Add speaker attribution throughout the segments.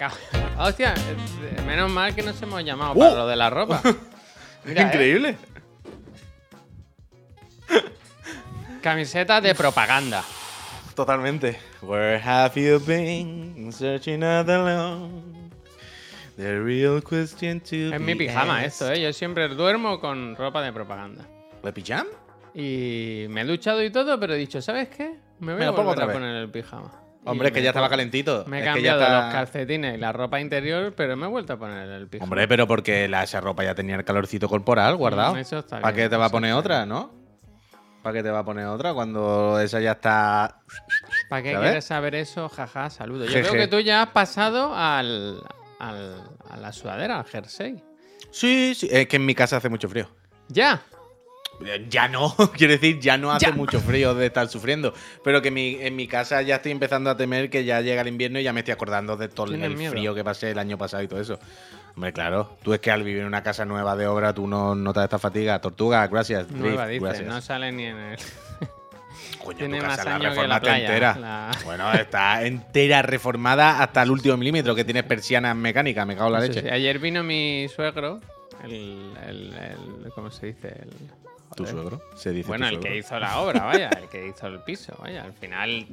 Speaker 1: Hostia, eh, menos mal que nos hemos llamado
Speaker 2: ¡Uh!
Speaker 1: para lo de la ropa. Mira, ¿eh?
Speaker 2: Increíble.
Speaker 1: Camiseta de propaganda.
Speaker 2: Totalmente. Where have you been? Searching out alone. The real question to
Speaker 1: Es mi pijama
Speaker 2: asked.
Speaker 1: esto, ¿eh? Yo siempre duermo con ropa de propaganda.
Speaker 2: ¿De pijama?
Speaker 1: Y me he duchado y todo, pero he dicho, ¿sabes qué? Me voy
Speaker 2: Me
Speaker 1: a
Speaker 2: pongo otra
Speaker 1: a
Speaker 2: vez.
Speaker 1: poner el pijama.
Speaker 2: Hombre, que ya estaba calentito.
Speaker 1: Me he
Speaker 2: Es que ya
Speaker 1: cambiado
Speaker 2: está-
Speaker 1: los calcetines y la ropa interior, pero me he vuelto a poner el pijama.
Speaker 2: Hombre, pero porque la, esa ropa ya tenía el calorcito corporal guardado.
Speaker 1: Mm, eso está
Speaker 2: ¿Para qué te va a poner otra, no? ¿Para qué te va a poner otra cuando esa ya está.
Speaker 1: ¿Para qué
Speaker 2: ¿Sabes?
Speaker 1: quieres saber eso? Jaja, saludo. Yo
Speaker 2: Jeje.
Speaker 1: creo que tú ya has pasado al, al- a la sudadera, al jersey.
Speaker 2: Sí, sí. Es que en mi casa hace mucho frío.
Speaker 1: ¡Ya!
Speaker 2: Ya no, quiero decir, ya no hace
Speaker 1: Ya.
Speaker 2: mucho frío de estar sufriendo. Pero que mi- en mi casa ya estoy empezando a temer que ya llega el invierno y ya me estoy acordando de todo
Speaker 1: ¿Tienes
Speaker 2: el
Speaker 1: miedo?
Speaker 2: frío que pasé el año pasado y todo eso. Hombre, claro, tú es que al vivir en una casa nueva de obra tú no notas esta fatiga. Tortuga, gracias.
Speaker 1: Nueva,
Speaker 2: Drift,
Speaker 1: dice.
Speaker 2: gracias.
Speaker 1: No sale ni en el...
Speaker 2: Coño,
Speaker 1: tiene
Speaker 2: tu casa
Speaker 1: más
Speaker 2: la
Speaker 1: que la
Speaker 2: reformaste
Speaker 1: playa,
Speaker 2: entera.
Speaker 1: la-
Speaker 2: Bueno, está entera reformada hasta el último milímetro, que tiene persianas mecánicas, me cago en la leche.
Speaker 1: Ayer vino mi suegro, el, el- el- ¿Cómo se dice? El,
Speaker 2: ¿Tu suegro? Se dice
Speaker 1: Bueno,
Speaker 2: tu
Speaker 1: el que hizo la obra, vaya, el que hizo el piso, vaya. Al final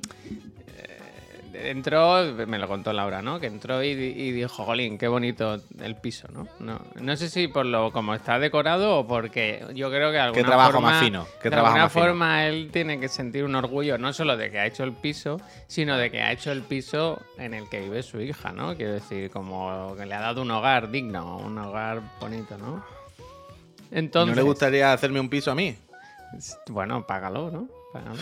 Speaker 1: eh, entró, me lo contó Laura, ¿no? Que entró y, di- y dijo, jolín, qué bonito el piso, ¿no? ¿no? No sé si por lo como está decorado o porque yo creo que de alguna
Speaker 2: trabajo
Speaker 1: forma,
Speaker 2: más fino, qué
Speaker 1: de
Speaker 2: trabajo
Speaker 1: alguna
Speaker 2: más fino.
Speaker 1: forma él tiene que sentir un orgullo no solo de que ha hecho el piso, sino de que ha hecho el piso en el que vive su hija, ¿no? Quiero decir, como que le ha dado un hogar digno, un hogar bonito, ¿no? Entonces,
Speaker 2: ¿No le gustaría hacerme un piso a mí?
Speaker 1: bueno, págalo, ¿no? Págalo.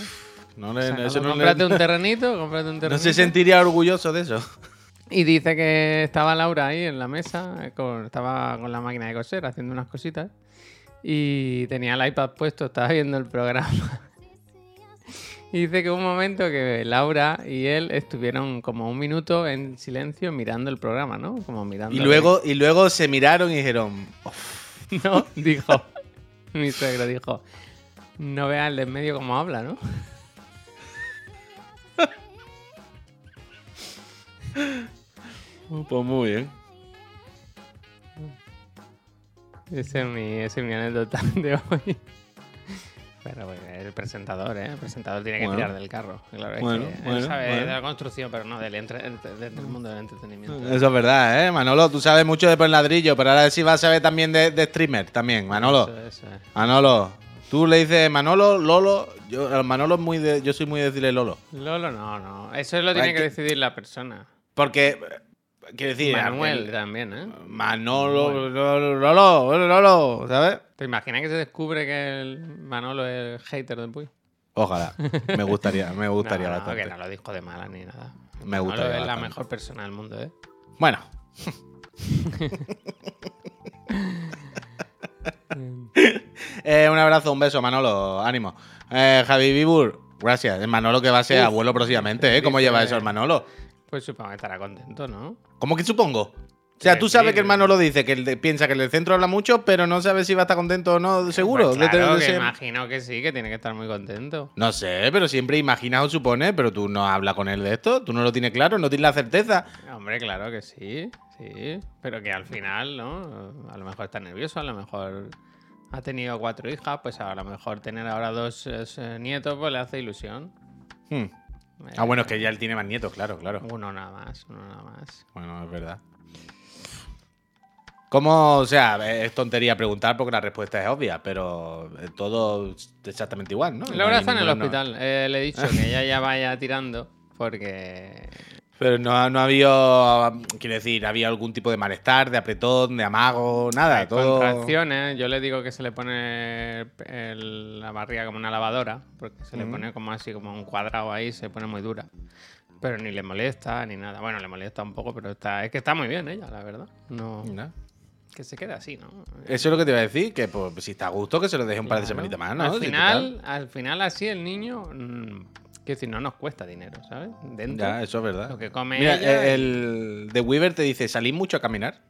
Speaker 2: No, le- eso no, le-
Speaker 1: cómprate un terrenito, cómprate un
Speaker 2: no
Speaker 1: terrenito.
Speaker 2: se sentiría orgulloso de eso.
Speaker 1: Y dice que estaba Laura ahí en la mesa, eh, con- estaba con la máquina de coser haciendo unas cositas. Y tenía el iPad puesto, estaba viendo el programa. Y dice que hubo un momento que Laura y él estuvieron como un minuto en silencio mirando el programa, ¿no? Como mirando.
Speaker 2: Y luego, y luego se miraron y dijeron,
Speaker 1: No, dijo. Mi suegro dijo. No veas el de en medio cómo habla, ¿no?
Speaker 2: pues muy bien.
Speaker 1: Ese es mi, ese es mi anécdota de hoy. Pero bueno, el presentador, ¿eh? El presentador tiene que
Speaker 2: Bueno.
Speaker 1: tirar del carro. Claro, es
Speaker 2: Bueno,
Speaker 1: que él
Speaker 2: bueno,
Speaker 1: sabe de la construcción, pero no del, entre- entre- del mundo del entretenimiento.
Speaker 2: Eso es verdad, ¿eh? Manolo, tú sabes mucho de por ladrillo, pero ahora sí vas a saber también de, de streamer, también, Manolo.
Speaker 1: Eso, eso es.
Speaker 2: Manolo, tú le dices Manolo, Lolo, yo, Manolo es muy de, yo soy muy de decirle Lolo.
Speaker 1: Lolo, no, no. Eso lo tiene que
Speaker 2: que-
Speaker 1: decidir la persona.
Speaker 2: Porque, quiero decir,
Speaker 1: Manuel
Speaker 2: el-
Speaker 1: también, ¿eh?
Speaker 2: Manolo, Lolo, Lolo, Lolo, ¿sabes?
Speaker 1: ¿Te imaginas que se descubre que el Manolo es el hater del Puy?
Speaker 2: Ojalá, me gustaría, me gustaría
Speaker 1: no, no,
Speaker 2: bastante.
Speaker 1: que no lo dijo de mala ni nada.
Speaker 2: Me
Speaker 1: Manolo
Speaker 2: gustaría
Speaker 1: es la
Speaker 2: bastante.
Speaker 1: mejor persona del mundo, ¿eh?
Speaker 2: Bueno. Eh, un abrazo, un beso, Manolo. Ánimo. Eh, Javi Bibur, gracias. El Manolo que va a ser
Speaker 1: Uf.
Speaker 2: abuelo próximamente, ¿eh? ¿Cómo
Speaker 1: Dice-
Speaker 2: lleva eso el Manolo?
Speaker 1: Pues supongo que estará contento, ¿no?
Speaker 2: ¿Cómo que supongo? O sea, tú sabes que el
Speaker 1: sí.
Speaker 2: Manolo dice que de- piensa que el del centro habla mucho, pero no sabe si va a estar contento o no, seguro.
Speaker 1: Pues claro, que imagino que sí, que tiene que estar muy contento.
Speaker 2: No sé, pero siempre imaginas o supones, pero tú no hablas con él de esto, tú no lo tienes claro, no tienes la certeza.
Speaker 1: Hombre, claro que sí, sí. Pero que al final, ¿no? A lo mejor está nervioso, a lo mejor ha tenido cuatro hijas, pues a lo mejor tener ahora dos eh, nietos, pues le hace ilusión.
Speaker 2: Hmm. Ah, bueno, es que ya él tiene más nietos, claro, claro.
Speaker 1: Uno nada más, uno nada más.
Speaker 2: Bueno, es verdad. ¿Cómo? O sea, es tontería preguntar porque la respuesta es obvia, pero eh, todo exactamente igual, ¿no?
Speaker 1: Laura
Speaker 2: No
Speaker 1: está en el hospital. Eh, le he dicho que ella ya vaya tirando porque...
Speaker 2: Pero no, no había, quiero decir, había algún tipo de malestar, de apretón, de amago, nada,
Speaker 1: Hay
Speaker 2: todo.
Speaker 1: contracciones. Yo le digo que se le pone el- la barriga como una lavadora, porque se le pone como así, como un cuadrado ahí, se pone muy dura. Pero ni le molesta ni nada. Bueno, le molesta un poco, pero está, es que está muy bien ella, la verdad. No,
Speaker 2: ¿no?
Speaker 1: Que se quede así, ¿no?
Speaker 2: Eso es lo que te iba a decir, que pues, si está a gusto, que se lo deje un par de semanitas más, ¿no?
Speaker 1: Al final, al final así el niño, mm, quiero decir, no nos cuesta dinero, ¿sabes? Dentro,
Speaker 2: Ya, eso es verdad.
Speaker 1: lo que come
Speaker 2: Mira,
Speaker 1: ella
Speaker 2: eh, el de Weaver te dice, ¿salís mucho a caminar?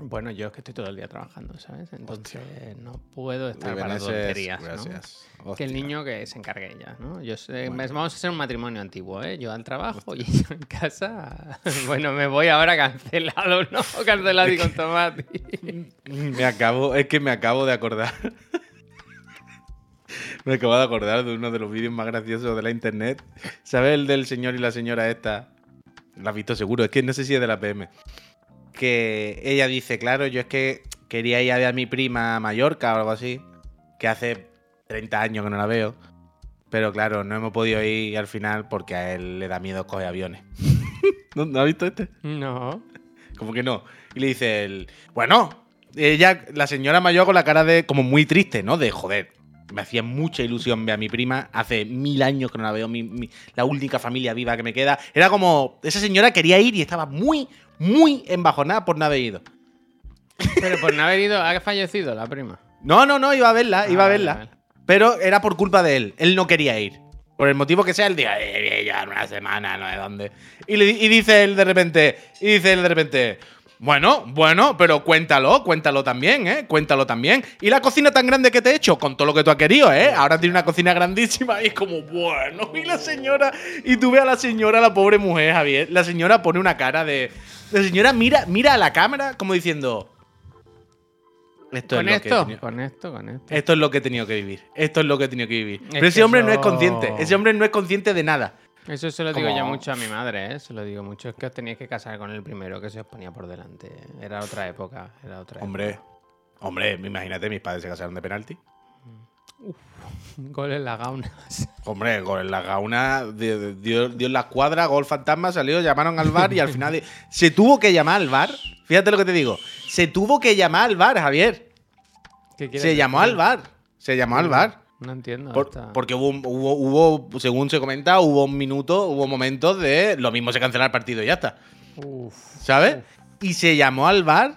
Speaker 1: Bueno, yo es que estoy todo el día trabajando, ¿sabes? Entonces no puedo estar para
Speaker 2: es-
Speaker 1: tonterías, ¿no?
Speaker 2: Gracias.
Speaker 1: Que el niño que se encargue ya, ¿no? Yo sé-
Speaker 2: Bueno.
Speaker 1: Vamos a ser un matrimonio antiguo, ¿eh? Yo al trabajo y yo en casa. Bueno, me voy ahora cancelado, ¿no? Cancelado y con tomate.
Speaker 2: Me acabo, es que me acabo de acordar. me acabo de acordar de uno de los vídeos más graciosos de la internet. ¿Sabes el del señor y la señora esta? Lo has visto seguro, es que no sé si es de la PM. Que ella dice, claro, yo es que quería ir a ver a mi prima a Mallorca o algo así. Que hace 30 años que no la veo. Pero claro, no hemos podido ir al final porque a él le da miedo coger aviones. ¿No, ¿No has visto este?
Speaker 1: No.
Speaker 2: Como que no. Y le dice él, bueno, ella, la señora mayor con la cara de como muy triste, ¿no? De joder, me hacía mucha ilusión ver a mi prima. Hace mil años que no la veo, mi- mi- la única familia viva que me queda. Era como, esa señora quería ir y estaba muy, muy embajonada por no haber ido.
Speaker 1: Pero por no haber ido, ha fallecido la prima.
Speaker 2: No, no, no, iba a verla, iba
Speaker 1: Ah,
Speaker 2: a
Speaker 1: vale,
Speaker 2: verla.
Speaker 1: vale.
Speaker 2: Pero era por culpa de él. Él no quería ir. Por el motivo que sea, él diga, eh, ya en una semana, no sé dónde. Y, le- y dice él de repente, y dice él de repente, bueno, bueno, pero cuéntalo, cuéntalo también, ¿eh? Cuéntalo también. Y la cocina tan grande que te he hecho, con todo lo que tú has querido, ¿eh? Ahora tiene una cocina grandísima y es como, bueno, y la señora, y tú ves a la señora, la pobre mujer, Javier, la señora pone una cara de... La señora mira, mira a la cámara como diciendo... Esto
Speaker 1: Con
Speaker 2: es lo que he
Speaker 1: esto,
Speaker 2: tenido-
Speaker 1: con esto, con esto.
Speaker 2: esto es lo que he tenido que vivir. Esto es lo que he tenido que vivir. Pero ese hombre no es consciente. Ese hombre no es consciente de nada.
Speaker 1: Eso se lo digo yo mucho a mi madre, ¿eh? Se lo digo mucho. Es que os teníais que casar con el primero que se os ponía por delante. Era otra época. Era otra
Speaker 2: Hombre, hombre, imagínate, mis padres se casaron de penalti.
Speaker 1: Gol en la gauna.
Speaker 2: Hombre, gol en la gauna, dio, dio- dio en la cuadra, gol fantasma, salió, llamaron al bar y al final se tuvo que llamar al bar. Fíjate lo que te digo. Se tuvo que llamar al bar, Javier.
Speaker 1: ¿Qué
Speaker 2: Se llamó al bar. Se llamó al bar.
Speaker 1: No entiendo.
Speaker 2: Por- porque hubo, un- hubo, hubo, según se comenta, hubo un minuto, hubo momentos de lo mismo se cancela el partido y ya está.
Speaker 1: Uf.
Speaker 2: ¿Sabes? Y se llamó al bar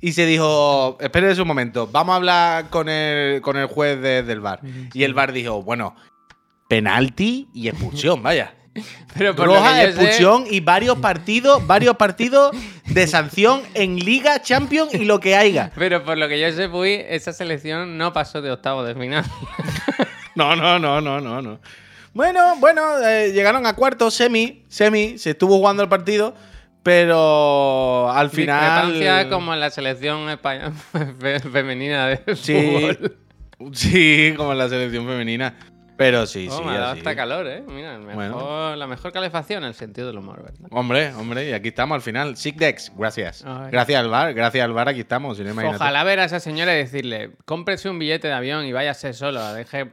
Speaker 2: y se dijo, espérese un momento, vamos a hablar con el, con el juez de- del bar. Y el bar dijo, bueno, penalti y expulsión, vaya.
Speaker 1: Pero por
Speaker 2: Roja,
Speaker 1: sé-
Speaker 2: expulsión y varios partidos, varios partidos de sanción en Liga, Champions y lo que haya.
Speaker 1: Pero por lo que yo sé, Puy, esa selección no pasó de octavo de final.
Speaker 2: No, no, no, no, no, no. Bueno, bueno, eh, llegaron a cuartos, semi, semi, se estuvo jugando el partido, pero al final...
Speaker 1: Discrepancia como en la selección española fe- femenina de
Speaker 2: Sí,
Speaker 1: fútbol.
Speaker 2: sí, como en la selección femenina. Pero sí,
Speaker 1: Oh,
Speaker 2: sí.
Speaker 1: me ha dado
Speaker 2: así.
Speaker 1: hasta calor, ¿eh? Mira, mejor-
Speaker 2: Bueno.
Speaker 1: la mejor calefacción, el sentido del humor, ¿verdad?
Speaker 2: Hombre, hombre, y aquí estamos al final. Sigdex, gracias.
Speaker 1: Ay.
Speaker 2: Gracias al bar, gracias al bar, aquí estamos. Si no.
Speaker 1: Ojalá ver a esa señora y decirle, cómprese un billete de avión y váyase solo, deje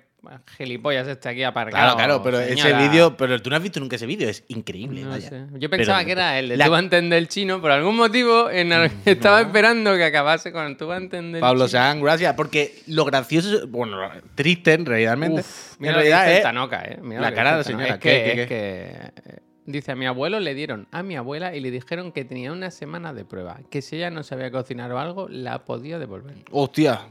Speaker 1: gilipollas este aquí aparcado.
Speaker 2: Claro, claro, pero ese
Speaker 1: señora".
Speaker 2: vídeo, pero tú no has visto nunca ese vídeo, es increíble,
Speaker 1: No
Speaker 2: vaya.
Speaker 1: sé. Yo pensaba
Speaker 2: Pero-
Speaker 1: que era el de
Speaker 2: la-
Speaker 1: tú vas a entender el chino, por algún motivo en el- estaba esperando que acabase con tú vas a entender
Speaker 2: Pablo
Speaker 1: chino.
Speaker 2: San, gracias, porque lo gracioso, bueno, triste en realmente,
Speaker 1: Uf,
Speaker 2: en
Speaker 1: mira que
Speaker 2: realidad
Speaker 1: dice
Speaker 2: es
Speaker 1: Tanoca, eh. Mira
Speaker 2: la cara de la señora.
Speaker 1: Tanoca.
Speaker 2: ¿Qué,
Speaker 1: Es que,
Speaker 2: qué,
Speaker 1: es que, Dice, a mi abuelo le dieron a mi abuela y le dijeron que tenía una semana de prueba, que si ella no sabía cocinar o algo, la podía devolver.
Speaker 2: Hostia.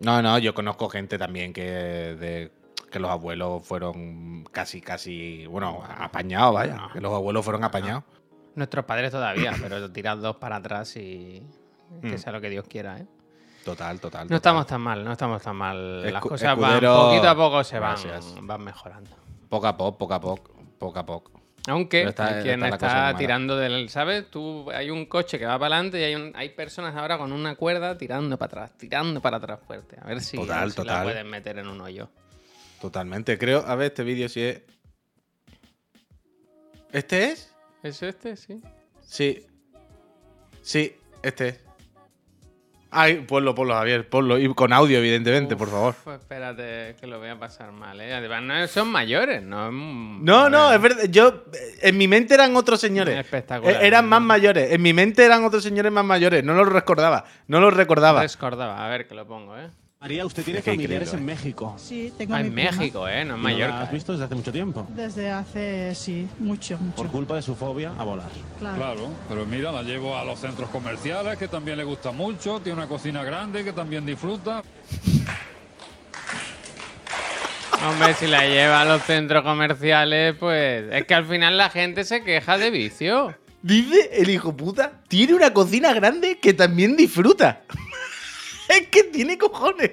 Speaker 2: No, no, yo conozco gente también que de que los abuelos fueron casi, casi, bueno, apañados, vaya. Que los abuelos fueron apañados.
Speaker 1: Nuestros padres todavía, pero tirad dos para atrás y que
Speaker 2: Mm.
Speaker 1: sea lo que Dios quiera, ¿eh?
Speaker 2: Total, total.
Speaker 1: No
Speaker 2: total.
Speaker 1: estamos tan mal, no estamos tan mal. Las
Speaker 2: Escu-
Speaker 1: cosas van poquito a poco se van, van mejorando.
Speaker 2: Poco a poco, poco a poco, poco a poco.
Speaker 1: Aunque
Speaker 2: Pero está-
Speaker 1: hay quien
Speaker 2: está
Speaker 1: tirando del, ¿sabes? Tú hay un coche que va para adelante y hay, un- hay personas ahora con una cuerda tirando para atrás, tirando para atrás fuerte. A ver si,
Speaker 2: Total,
Speaker 1: a ver si la pueden meter en un hoyo.
Speaker 2: Totalmente. Creo, a ver, este vídeo si es. ¿Este es?
Speaker 1: ¿Es este? Sí.
Speaker 2: Sí. Sí, este es. Ay, ponlo, ponlo, Javier, ponlo. Y con audio, evidentemente, por favor.
Speaker 1: Espérate, que lo voy a pasar mal, ¿eh? Además, no son mayores, ¿no? Mm,
Speaker 2: No, no, es verdad. Yo, en mi mente eran otros señores.
Speaker 1: Espectacular.
Speaker 2: E- Eran más mayores. En mi mente eran otros señores más mayores. No los recordaba. No los recordaba.
Speaker 1: Descordaba. A ver, que lo pongo, ¿eh?
Speaker 3: María, usted tiene familiares en
Speaker 2: increíble,
Speaker 3: México.
Speaker 4: Sí, tengo
Speaker 1: Ah,
Speaker 4: a mi
Speaker 1: en
Speaker 4: prima.
Speaker 1: México, ¿eh? No en
Speaker 3: ¿Y no la
Speaker 1: Mallorca.
Speaker 3: has
Speaker 1: ¿eh?
Speaker 3: visto desde hace mucho tiempo?
Speaker 4: Desde hace, sí, mucho, mucho.
Speaker 3: Por culpa de su fobia a volar.
Speaker 4: Claro.
Speaker 5: Claro, pero mira, la llevo a los centros comerciales, que también le gusta mucho, tiene una cocina grande, que también disfruta.
Speaker 1: Hombre, si la lleva a los centros comerciales, pues es que al final la gente se queja de vicio.
Speaker 2: Dice el hijo puta, tiene una cocina grande que también disfruta. es que tiene cojones.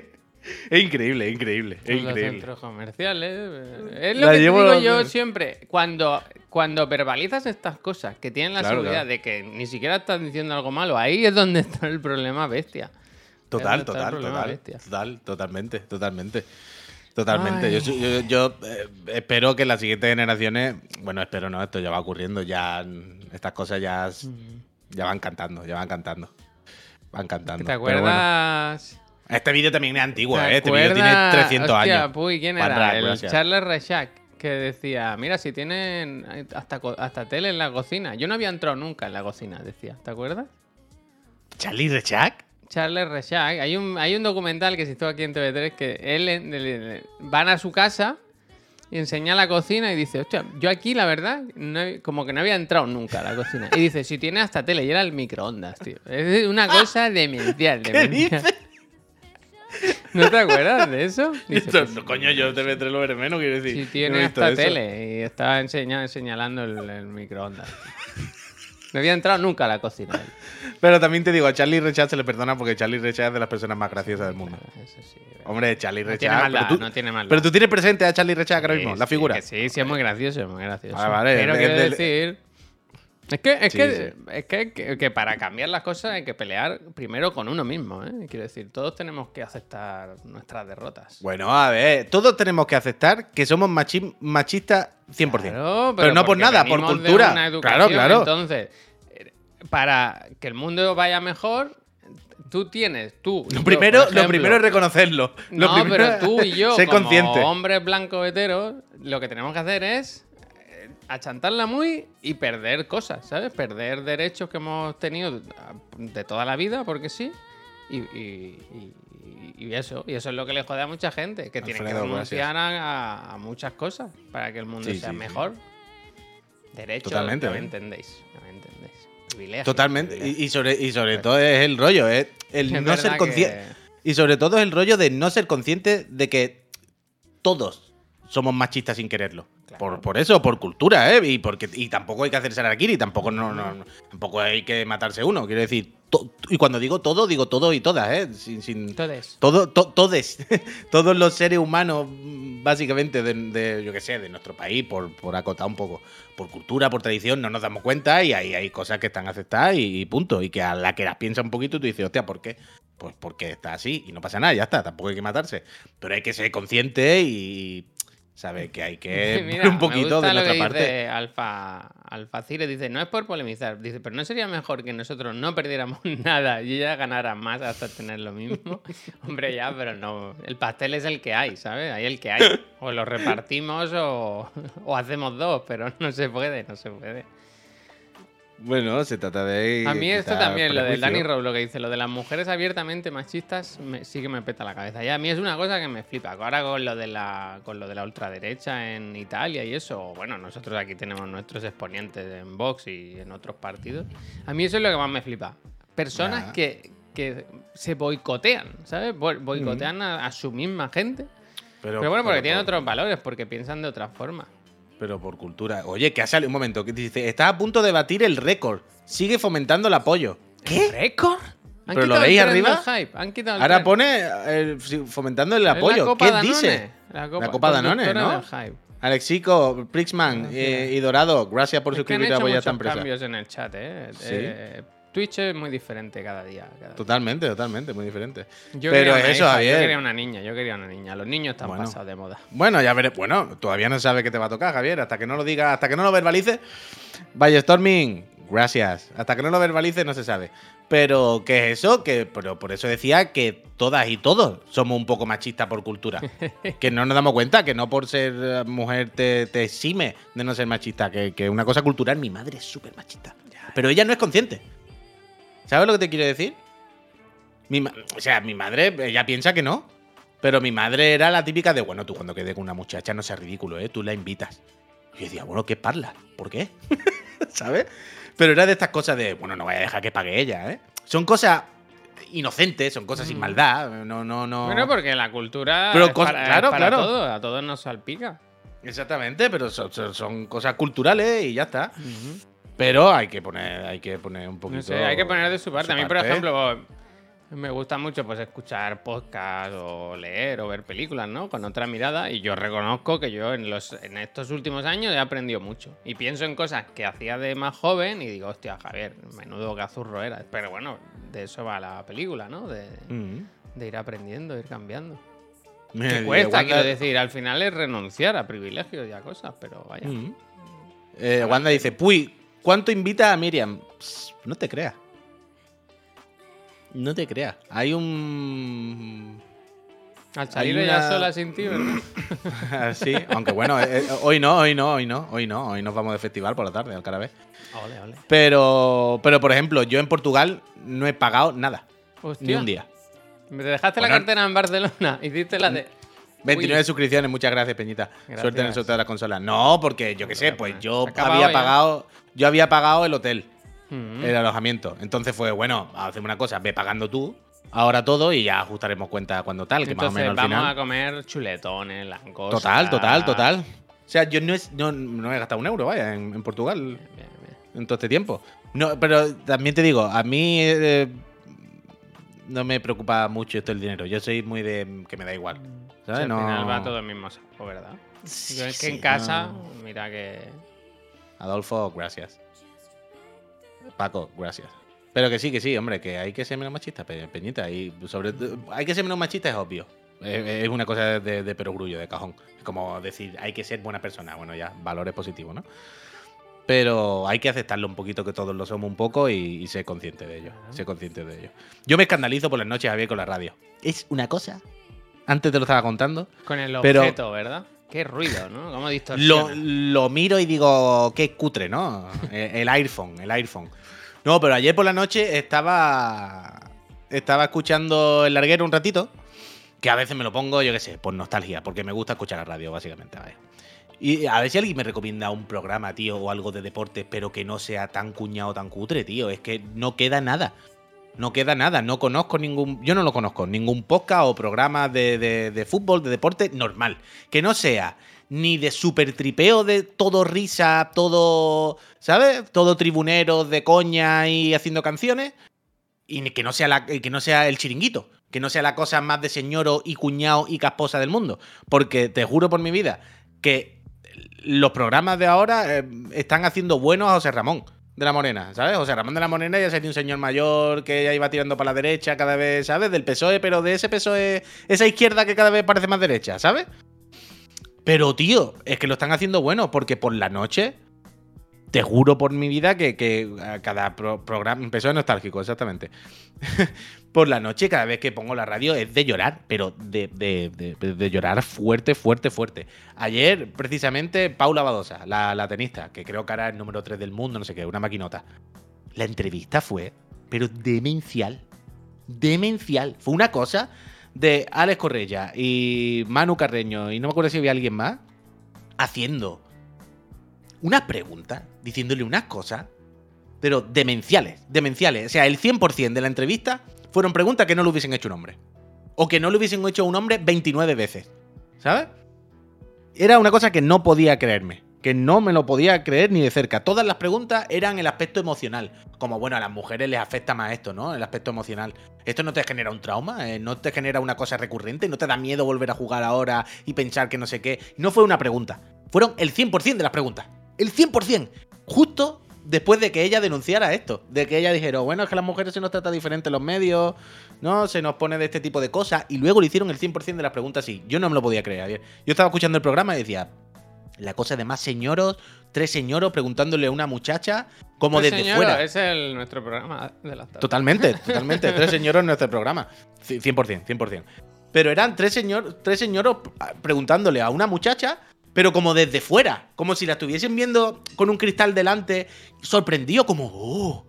Speaker 2: Es increíble, es increíble, es
Speaker 1: Los
Speaker 2: increíble.
Speaker 1: centros comerciales. eh, Es lo
Speaker 2: La
Speaker 1: que digo yo siempre. Cuando, cuando verbalizas estas cosas que tienen la
Speaker 2: Claro,
Speaker 1: seguridad
Speaker 2: claro.
Speaker 1: de que ni siquiera estás diciendo algo malo, ahí es donde está el problema bestia.
Speaker 2: Total, total, total, total, totalmente, totalmente. Totalmente. Yo,
Speaker 1: Ay.
Speaker 2: soy- yo- yo, eh, espero que las siguientes generaciones, bueno, espero no, esto ya va ocurriendo, ya mm, estas cosas ya, s- ya van cantando, ya van cantando. Van cantando.
Speaker 1: ¿Te
Speaker 2: Pero bueno,
Speaker 1: acuerdas?
Speaker 2: este vídeo también es antiguo,
Speaker 1: ¿Te
Speaker 2: ¿eh? Este vídeo tiene
Speaker 1: acuerdas?
Speaker 2: 300
Speaker 1: Hostia,
Speaker 2: años.
Speaker 1: Puy, ¿quién era?
Speaker 2: Rack,
Speaker 1: el
Speaker 2: gracias.
Speaker 1: Charles Rechac que decía, mira, si tienen hasta, hasta tele en la cocina. Yo no había entrado nunca en la cocina, decía. ¿Te acuerdas?
Speaker 2: ¿Charlie Rechac?
Speaker 1: Charles Rechac. Hay un, hay un documental que se hizo aquí en TV3 que él van a su casa y enseña la cocina y dice, hostia, yo aquí la verdad, no he- como que no había entrado nunca a la cocina. Y dice, si tiene hasta tele, y era el microondas, tío. Es una cosa demencial,
Speaker 2: ¿Qué
Speaker 1: demencial. ¿No te acuerdas de eso? Dice,
Speaker 2: Esto,
Speaker 1: pues,
Speaker 2: coño, yo TV3 lo veré menos, quiero decir.
Speaker 1: si
Speaker 2: No he
Speaker 1: tiene
Speaker 2: visto
Speaker 1: hasta
Speaker 2: eso.
Speaker 1: tele y estaba enseña- señalando el, el microondas. No había entrado nunca a la cocina.
Speaker 2: Pero también te digo, a Charlie Rechac se le perdona porque Charlie Rechac es de las personas más graciosas del mundo.
Speaker 1: Eso sí.
Speaker 2: Hombre, Charlie
Speaker 1: No tiene maldad,
Speaker 2: pero tú,
Speaker 1: no tiene maldad.
Speaker 2: pero tú tienes presente a Charlie Rechac ahora
Speaker 1: Sí,
Speaker 2: mismo, la figura.
Speaker 1: sí, sí, es muy gracioso, es muy gracioso.
Speaker 2: Vale, vale,
Speaker 1: Pero quiero decir. Es que, es,
Speaker 2: Sí,
Speaker 1: que, es que, que- que para cambiar las cosas hay que pelear primero con uno mismo, ¿eh? Quiero decir, todos tenemos que aceptar nuestras derrotas.
Speaker 2: Bueno, a ver, todos tenemos que aceptar que somos machi- machistas 100%.
Speaker 1: Claro,
Speaker 2: pero, no por nada, por cultura.
Speaker 1: una educación,
Speaker 2: Claro, claro.
Speaker 1: Entonces, para que el mundo vaya mejor, tú tienes, tú.
Speaker 2: lo,
Speaker 1: yo,
Speaker 2: primero, lo primero es reconocerlo. Lo
Speaker 1: no,
Speaker 2: primero
Speaker 1: pero tú y yo, como
Speaker 2: consciente.
Speaker 1: hombres blancos heteros, lo que tenemos que hacer es achantarla muy y perder cosas, ¿sabes? Perder derechos que hemos tenido de toda la vida, porque sí. Y, y- y- y eso, y eso es lo que le jode a mucha gente, que tiene que renunciar a, a muchas cosas para que el mundo
Speaker 2: Sí,
Speaker 1: sea
Speaker 2: sí, sí.
Speaker 1: mejor. Derechos,
Speaker 2: Totalmente,
Speaker 1: no me
Speaker 2: ¿eh?
Speaker 1: entendéis, no me entendéis.
Speaker 2: Totalmente. Y, sobre, y sobre todo es el rollo, es el
Speaker 1: Es
Speaker 2: no ser consciente.
Speaker 1: que-
Speaker 2: Y sobre todo es el rollo de no ser consciente de que todos somos machistas sin quererlo. Por, por eso, por cultura, ¿eh? Y, porque, y tampoco hay que hacerse y tampoco, no, no, no- tampoco hay que matarse uno. Quiero decir, to- y cuando digo todo, digo todo y todas, ¿eh? Sin, sin-
Speaker 1: Todes.
Speaker 2: todo, to- todes, todos los seres humanos, básicamente, de, de, yo qué sé, de nuestro país, por, por acotar un poco, por cultura, por tradición, no nos damos cuenta y hay, hay cosas que están aceptadas y, y punto. Y que a la que las piensa un poquito, tú dices, hostia, ¿por qué? Pues porque está así y no pasa nada, ya está, tampoco hay que matarse. Pero hay que ser consciente y saber que hay que
Speaker 1: Mira,
Speaker 2: un poquito de nuestra parte.
Speaker 1: Alfa, Alfa Cire dice, no es por polemizar, dice, pero no sería mejor que nosotros no perdiéramos nada y ella ganara más hasta tener lo mismo. Hombre, ya, pero no. El pastel es el que hay, ¿sabes? Hay el que hay. O lo repartimos o, o hacemos dos, pero no se puede, no se puede.
Speaker 2: Bueno, se trata de.
Speaker 1: A mí esto también, lo del
Speaker 2: prejuicio.
Speaker 1: Danny Rowe, lo que dice, lo de las mujeres abiertamente machistas, me- sí que me peta la cabeza. A mí es una cosa que me flipa. Ahora con lo de la, con lo de la ultraderecha en Italia y eso, bueno, nosotros aquí tenemos nuestros exponentes en Vox y en otros partidos. A mí eso es lo que más me flipa. Personas que, que se boicotean, ¿sabes? Bo- Boicotean a, a su misma gente. Pero, bueno, porque
Speaker 2: pero
Speaker 1: tienen otros valores, porque piensan de otra forma.
Speaker 2: Pero por cultura. Oye, que ha salido un momento. Que dice, está a punto de batir el récord. Sigue fomentando el apoyo.
Speaker 1: ¿Qué? ¿Récord? ¿Han
Speaker 2: ¿Pero lo veis arriba?
Speaker 1: del hype, Han quitado el
Speaker 2: Ahora
Speaker 1: tren.
Speaker 2: pone eh, fomentando el apoyo. ¿Qué
Speaker 1: Danone,
Speaker 2: dice?
Speaker 1: La Copa,
Speaker 2: La Copa Danone, ¿no? Alexico, Prixman eh, y Dorado, gracias por
Speaker 1: Es
Speaker 2: suscribirte a
Speaker 1: muchos
Speaker 2: esta empresa.
Speaker 1: cambios en el chat, ¿eh?
Speaker 2: Sí.
Speaker 1: Eh, Twitch es muy diferente cada día. cada día.
Speaker 2: Totalmente, totalmente, muy diferente.
Speaker 1: Yo
Speaker 2: Pero
Speaker 1: quería una
Speaker 2: eso,
Speaker 1: hija,
Speaker 2: Javier.
Speaker 1: Yo quería una niña, yo quería una niña. Los niños están
Speaker 2: Bueno.
Speaker 1: pasados de moda.
Speaker 2: Bueno, ya veré. Bueno, todavía no sabe qué te va a tocar, Javier. Hasta que no lo diga, hasta que no lo verbalice. Vaya Storming, gracias. Hasta que no lo verbalice no se sabe. Pero, ¿qué es eso? Que, pero por eso decía que todas y todos somos un poco machistas por cultura. que no nos damos cuenta, que no por ser eh, mujer te, te exime de no ser machista. Que que es una cosa cultural. Mi madre es súper machista. Pero ella no es consciente. ¿Sabes lo que te quiero decir? Mi o sea, mi madre, ella piensa que no. Pero mi madre era la típica de, bueno, tú cuando quedes con una muchacha no seas ridículo, ¿eh? Tú la invitas. Y yo decía, bueno, ¿qué parla? ¿Por qué? ¿Sabes? Pero era de estas cosas de, bueno, no vaya a dejar que pague ella, ¿eh? Son cosas inocentes, son cosas sin maldad. No, no, no.
Speaker 1: Bueno, porque la cultura
Speaker 2: Pero
Speaker 1: es para,
Speaker 2: claro,
Speaker 1: es para
Speaker 2: claro.
Speaker 1: todo, a todos nos salpica.
Speaker 2: Exactamente, pero son, son- son cosas culturales y ya está. Pero hay que poner, hay que poner un poquito.
Speaker 1: No sé, hay que poner de su parte.
Speaker 2: su
Speaker 1: a mí, por ejemplo, me gusta mucho pues escuchar podcast o leer o ver películas, ¿no? Con otra mirada. Y yo reconozco que yo en, los, en estos últimos años he aprendido mucho. Y pienso en cosas que hacía de más joven y digo, hostia, Javier, menudo cazurro era. Pero bueno, de eso va la película, ¿no? De,
Speaker 2: Mm.
Speaker 1: de ir aprendiendo, ir cambiando. Que
Speaker 2: dice,
Speaker 1: cuesta, quiero decir, al final es renunciar a privilegios y a cosas, pero vaya.
Speaker 2: Mm. Eh, Wanda dice, Puy, ¿cuánto invita a Miriam? Pss, no te creas. No te creas. Hay un...
Speaker 1: Al salir
Speaker 2: Hay
Speaker 1: ella
Speaker 2: una-
Speaker 1: sola sin ti, ¿verdad?
Speaker 2: sí, aunque bueno, eh, eh, hoy no, hoy no, hoy no, hoy no. Hoy nos vamos de festival por la tarde, al Carabé.
Speaker 1: Ole, ole.
Speaker 2: Pero, pero, por ejemplo, yo en Portugal no he pagado nada. Ni un día.
Speaker 1: Me dejaste la cartera en Barcelona. Hiciste la de.
Speaker 2: 29
Speaker 1: Uy.
Speaker 2: suscripciones, muchas gracias, Peñita.
Speaker 1: Gracias.
Speaker 2: Suerte en el sorteo de la consola. No, porque yo qué sé, pues yo
Speaker 1: ha acabado
Speaker 2: había
Speaker 1: ya.
Speaker 2: pagado, yo había pagado el hotel,
Speaker 1: Mm.
Speaker 2: el alojamiento. Entonces fue, bueno, hacemos una cosa, ve pagando tú, ahora todo y ya ajustaremos cuenta cuando tal, que más o
Speaker 1: Entonces
Speaker 2: menos al
Speaker 1: vamos
Speaker 2: final.
Speaker 1: a comer chuletones, langostas.
Speaker 2: Total, total, total. O sea, yo no, es, no, no he gastado un euro, vaya, en, en Portugal
Speaker 1: Bien, bien.
Speaker 2: en todo este tiempo. No, pero también te digo, a mí eh, no me preocupa mucho esto el dinero. Yo soy muy de que me da igual.
Speaker 1: Al
Speaker 2: No-
Speaker 1: final va todo el mismo saco, ¿verdad?
Speaker 2: Sí,
Speaker 1: Yo es que
Speaker 2: sí,
Speaker 1: en casa,
Speaker 2: no.
Speaker 1: mira que.
Speaker 2: Adolfo, gracias. Paco, gracias. Pero que sí, que sí, hombre, que hay que ser menos machista, Pe- Peñita. Y sobre todo- hay que ser menos machista, es obvio. Es, es una cosa de, de perogrullo, de cajón. Es como decir, hay que ser buena persona. Bueno, ya, valores positivos, ¿no? Pero hay que aceptarlo un poquito, que todos lo somos un poco y, y ser consciente de ello. Ser consciente de ello. Yo me escandalizo por las noches, Javier, con la radio. Es una cosa. Antes te lo estaba contando.
Speaker 1: Con el
Speaker 2: Pero-
Speaker 1: objeto, ¿verdad? Qué ruido, ¿no? Cómo
Speaker 2: Lo,
Speaker 1: distorsiona.
Speaker 2: lo miro y digo, qué cutre, ¿no? El, el iPhone, el iPhone. No, pero ayer por la noche estaba. Estaba escuchando el larguero un ratito. Que a veces me lo pongo, yo qué sé, por nostalgia, porque me gusta escuchar la radio, básicamente. vaya. Y a ver si alguien me recomienda un programa, tío, o algo de deportes, pero que no sea tan cuñado, tan cutre, tío. Es que no queda nada. No queda nada. No conozco ningún. Yo no lo conozco. Ningún podcast o programa de, de- fútbol, de deporte normal. Que no sea ni de super tripeo de todo risa, todo. ¿Sabes? Todo tribunero de coña y haciendo canciones. Y que no sea, la, que no sea el chiringuito. Que no sea la cosa más de señoro y cuñado y casposa del mundo. Porque te juro por mi vida que los programas de ahora eh, están haciendo buenos a José Ramón de la Morena, ¿sabes? José Ramón de la Morena ya sería un señor mayor que ya iba tirando para la derecha cada vez, ¿sabes? Del PSOE, pero de ese PSOE, esa izquierda que cada vez parece más derecha, ¿sabes? Pero, tío, es que lo están haciendo bueno porque por la noche, te juro por mi vida que, a cada pro- programa, PSOE nostálgico, exactamente. por la noche, cada vez que pongo la radio, es de llorar, pero de, llorar fuerte, fuerte, fuerte. Ayer, precisamente, Paula Badosa, la, tenista, que creo que ahora es el número 3 del mundo, no sé qué, una maquinota. La entrevista fue, pero demencial. Demencial. Fue una cosa de Alex Correia y Manu Carreño, y no me acuerdo si había alguien más, haciendo unas preguntas, diciéndole unas cosas, pero demenciales, demenciales. O sea, el 100% de la entrevista fueron preguntas que no le hubiesen hecho un hombre. O que no le hubiesen hecho un hombre 29 veces. ¿Sabes? Era una cosa que no podía creerme. Que no me lo podía creer ni de cerca. Todas las preguntas eran el aspecto emocional. Como, bueno, a las mujeres les afecta más esto, ¿no? El aspecto emocional. ¿Esto no te genera un trauma? Eh, ¿No te genera una cosa recurrente? ¿No te da miedo volver a jugar ahora y pensar que no sé qué? No fue una pregunta. Fueron el 100% de las preguntas. El 100%. Justo después de que ella denunciara esto. De que ella dijera, bueno, es que a las mujeres se nos trata diferente en los medios, ¿no? Se nos pone de este tipo de cosas. Y luego le hicieron el 100% de las preguntas así. Yo no me lo podía creer ayer. Yo estaba escuchando el programa y decía, la cosa de más señoros, tres señoros preguntándole a una muchacha como desde fuera.
Speaker 1: Es el, nuestro programa de las tardes.
Speaker 2: Totalmente, totalmente. tres señoros en nuestro programa. C- 100%, 100%. Pero eran tres, señor, tres señoros preguntándole a una muchacha, pero como desde fuera. Como si la estuviesen viendo con un cristal delante, sorprendido, como, oh.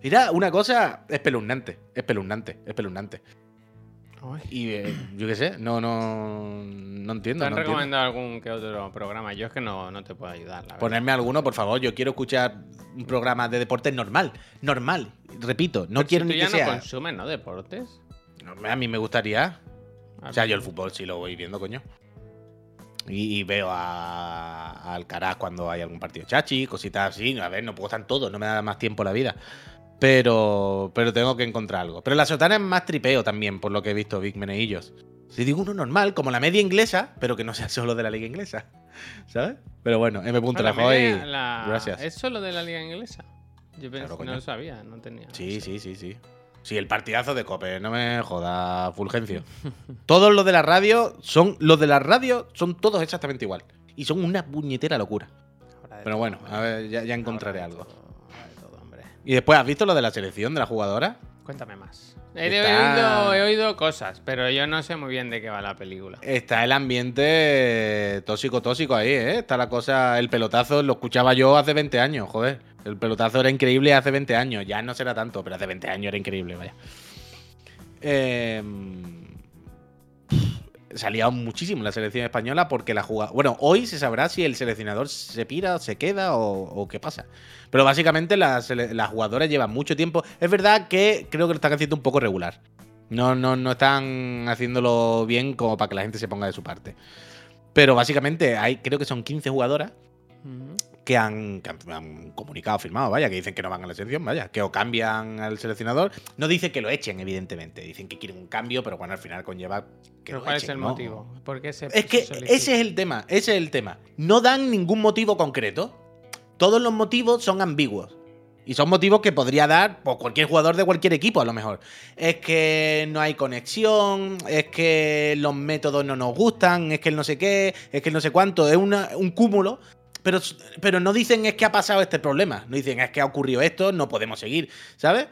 Speaker 2: Era una cosa espeluznante, espeluznante, espeluznante.
Speaker 1: Uy.
Speaker 2: Y eh, yo qué sé, no, no, no entiendo.
Speaker 1: ¿Te han
Speaker 2: no entiendo.
Speaker 1: recomendado algún que otro programa? Yo es que no, no te puedo ayudar, la verdad.
Speaker 2: Ponerme alguno, por favor. Yo quiero escuchar un programa de deporte normal. Normal. Repito, no
Speaker 1: Pero
Speaker 2: quiero
Speaker 1: si
Speaker 2: ni
Speaker 1: tú
Speaker 2: que
Speaker 1: ya
Speaker 2: sea.
Speaker 1: no consumes, ¿no? Deportes.
Speaker 2: A mí me gustaría. O sea, yo el fútbol sí lo voy viendo, coño. Y, y veo a, a Alcaraz cuando hay algún partido chachi, cositas así. A ver, no puedo estar en todo, no me da más tiempo la vida. Pero, pero tengo que encontrar algo. Pero la sotana es más tripeo también, por lo que he visto, Big Meneillos. Si digo uno normal, como la media inglesa, pero que no sea solo de la liga inglesa. ¿Sabes? Pero bueno, M.
Speaker 1: Ah, la media- la-
Speaker 2: Gracias.
Speaker 1: ¿Es solo de la liga inglesa? Yo pensé,
Speaker 2: Claro,
Speaker 1: no lo sabía, no tenía.
Speaker 2: Sí, sí, sí, sí. Sí, el partidazo de Cope, no me joda, Fulgencio. todos los de la radio son. Los de la radio son todos exactamente igual. Y son una puñetera locura. Pero bueno, a ver, ya, ya encontraré algo.
Speaker 1: todo.
Speaker 2: Y después, ¿has visto lo de la selección de la jugadora?
Speaker 1: Cuéntame más. He,
Speaker 2: Está-
Speaker 1: oído, he oído cosas, pero yo no sé muy bien de qué va la película.
Speaker 2: Está el ambiente tóxico, tóxico ahí, ¿eh? Está la cosa, el pelotazo, lo escuchaba yo hace 20 años, joder. El pelotazo era increíble hace 20 años, ya no será tanto, pero hace 20 años era increíble, vaya. Eh, muchísimo la selección española porque la jugada. Bueno, hoy se sabrá si el seleccionador se pira, se queda o, qué pasa. Pero básicamente las, jugadoras llevan mucho tiempo. Es verdad que creo que lo están haciendo un poco regular. No, no, no están haciéndolo bien como para que la gente se ponga de su parte. Pero básicamente hay, creo que son 15 jugadoras. Que han, que han- han comunicado, firmado, vaya, que dicen que no van a la selección, vaya, que o cambian al seleccionador. No dicen que lo echen, evidentemente. Dicen que quieren un cambio, pero bueno, al final conlleva que
Speaker 1: ¿Pero
Speaker 2: lo
Speaker 1: cuál es el
Speaker 2: ¿no?
Speaker 1: motivo? ¿Por qué se
Speaker 2: Es que
Speaker 1: se
Speaker 2: ese es el tema, ese es el tema. No dan ningún motivo concreto. Todos los motivos son ambiguos. Y son motivos que podría dar pues, cualquier jugador de cualquier equipo, a lo mejor. Es que no hay conexión, es que los métodos no nos gustan, es que el no sé qué, es que el no sé cuánto. Es una- un cúmulo. Pero, pero no dicen es que ha pasado este problema. No dicen es que ha ocurrido esto, no podemos seguir, ¿sabes?